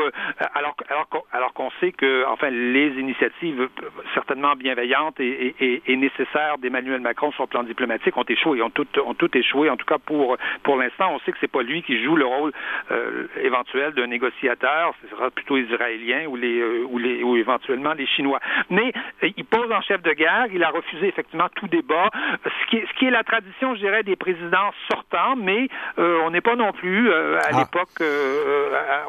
alors, alors, alors qu'on sait que, enfin, les initiatives certainement bienveillantes et et, nécessaire d'Emmanuel Macron sur le plan diplomatique ont échoué, ont tout, ont tout échoué. En tout cas, pour, pour l'instant, on sait que c'est pas lui qui joue le rôle euh, éventuel d'un négociateur. Ce sera plutôt israélien ou, les, euh, ou, les, ou éventuellement les Chinois. Mais euh, il pose en chef de guerre. Il a refusé effectivement tout débat. Ce qui est, ce qui est la tradition, je dirais, des présidents sortants, mais on n'est pas non plus à ah. l'époque,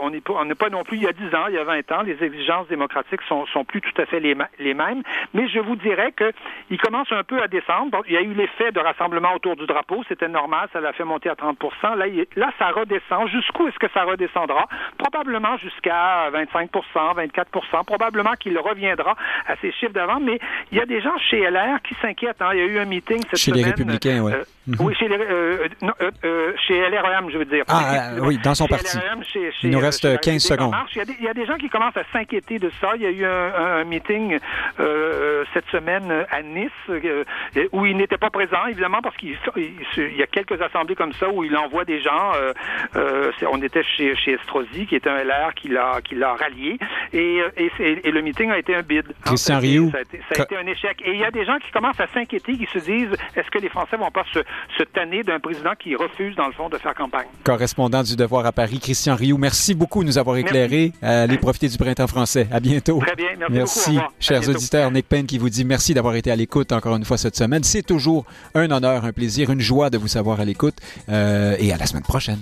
on n'est pas, on n'est pas non plus il y a 10 ans, il y a 20 ans, les exigences démocratiques sont, sont plus tout à fait les, les mêmes. Mais je vous dirais que il commence un peu à descendre. il y a eu l'effet de rassemblement autour du drapeau, c'était normal, ça l'a fait monter à 30 Là, là ça redescend. Jusqu'où est-ce que ça redescendra? Probablement jusqu'à 25% 24% Probablement qu'il reviendra à ces chiffres d'avant, mais il y a des gens chez LR qui s'inquiètent. Hein. Il y a eu un meeting cette chez semaine. les Républicains, oui. Euh, Oui, chez, les, euh, non, euh, euh, chez LREM, je veux dire. Ah, euh, oui, dans son Chez parti. LREM, chez- Il nous reste chez la 15 République en secondes. Il y, a des, il y a des gens qui commencent à s'inquiéter de ça. Il y a eu un, un- meeting euh, cette semaine à Nice euh, où il n'était pas présent, évidemment, parce qu'il il- il y a quelques assemblées comme ça où il envoie des gens. euh, euh, on était chez, chez Estrosi, qui est un LR qui l'a qui l'a rallié, et, euh, et, le meeting a été un bid. Christian été- Rioux. Ça a, été, ça a été un échec. Et il y a des gens qui commencent à s'inquiéter, qui se disent est-ce que les Français vont pas se, se tanner d'un président qui refuse, dans le fond, de faire campagne Correspondant du Devoir à Paris, Christian Rioux, merci beaucoup de nous avoir éclairés. Euh, allez profiter du printemps français. À bientôt. Très bien, merci beaucoup. À Chers auditeurs, Nick Payne qui vous dit merci d'avoir été à l'écoute encore une fois cette semaine. C'est toujours un honneur, un plaisir, une joie de vous savoir à l'écoute. Euh, et à la semaine prochaine.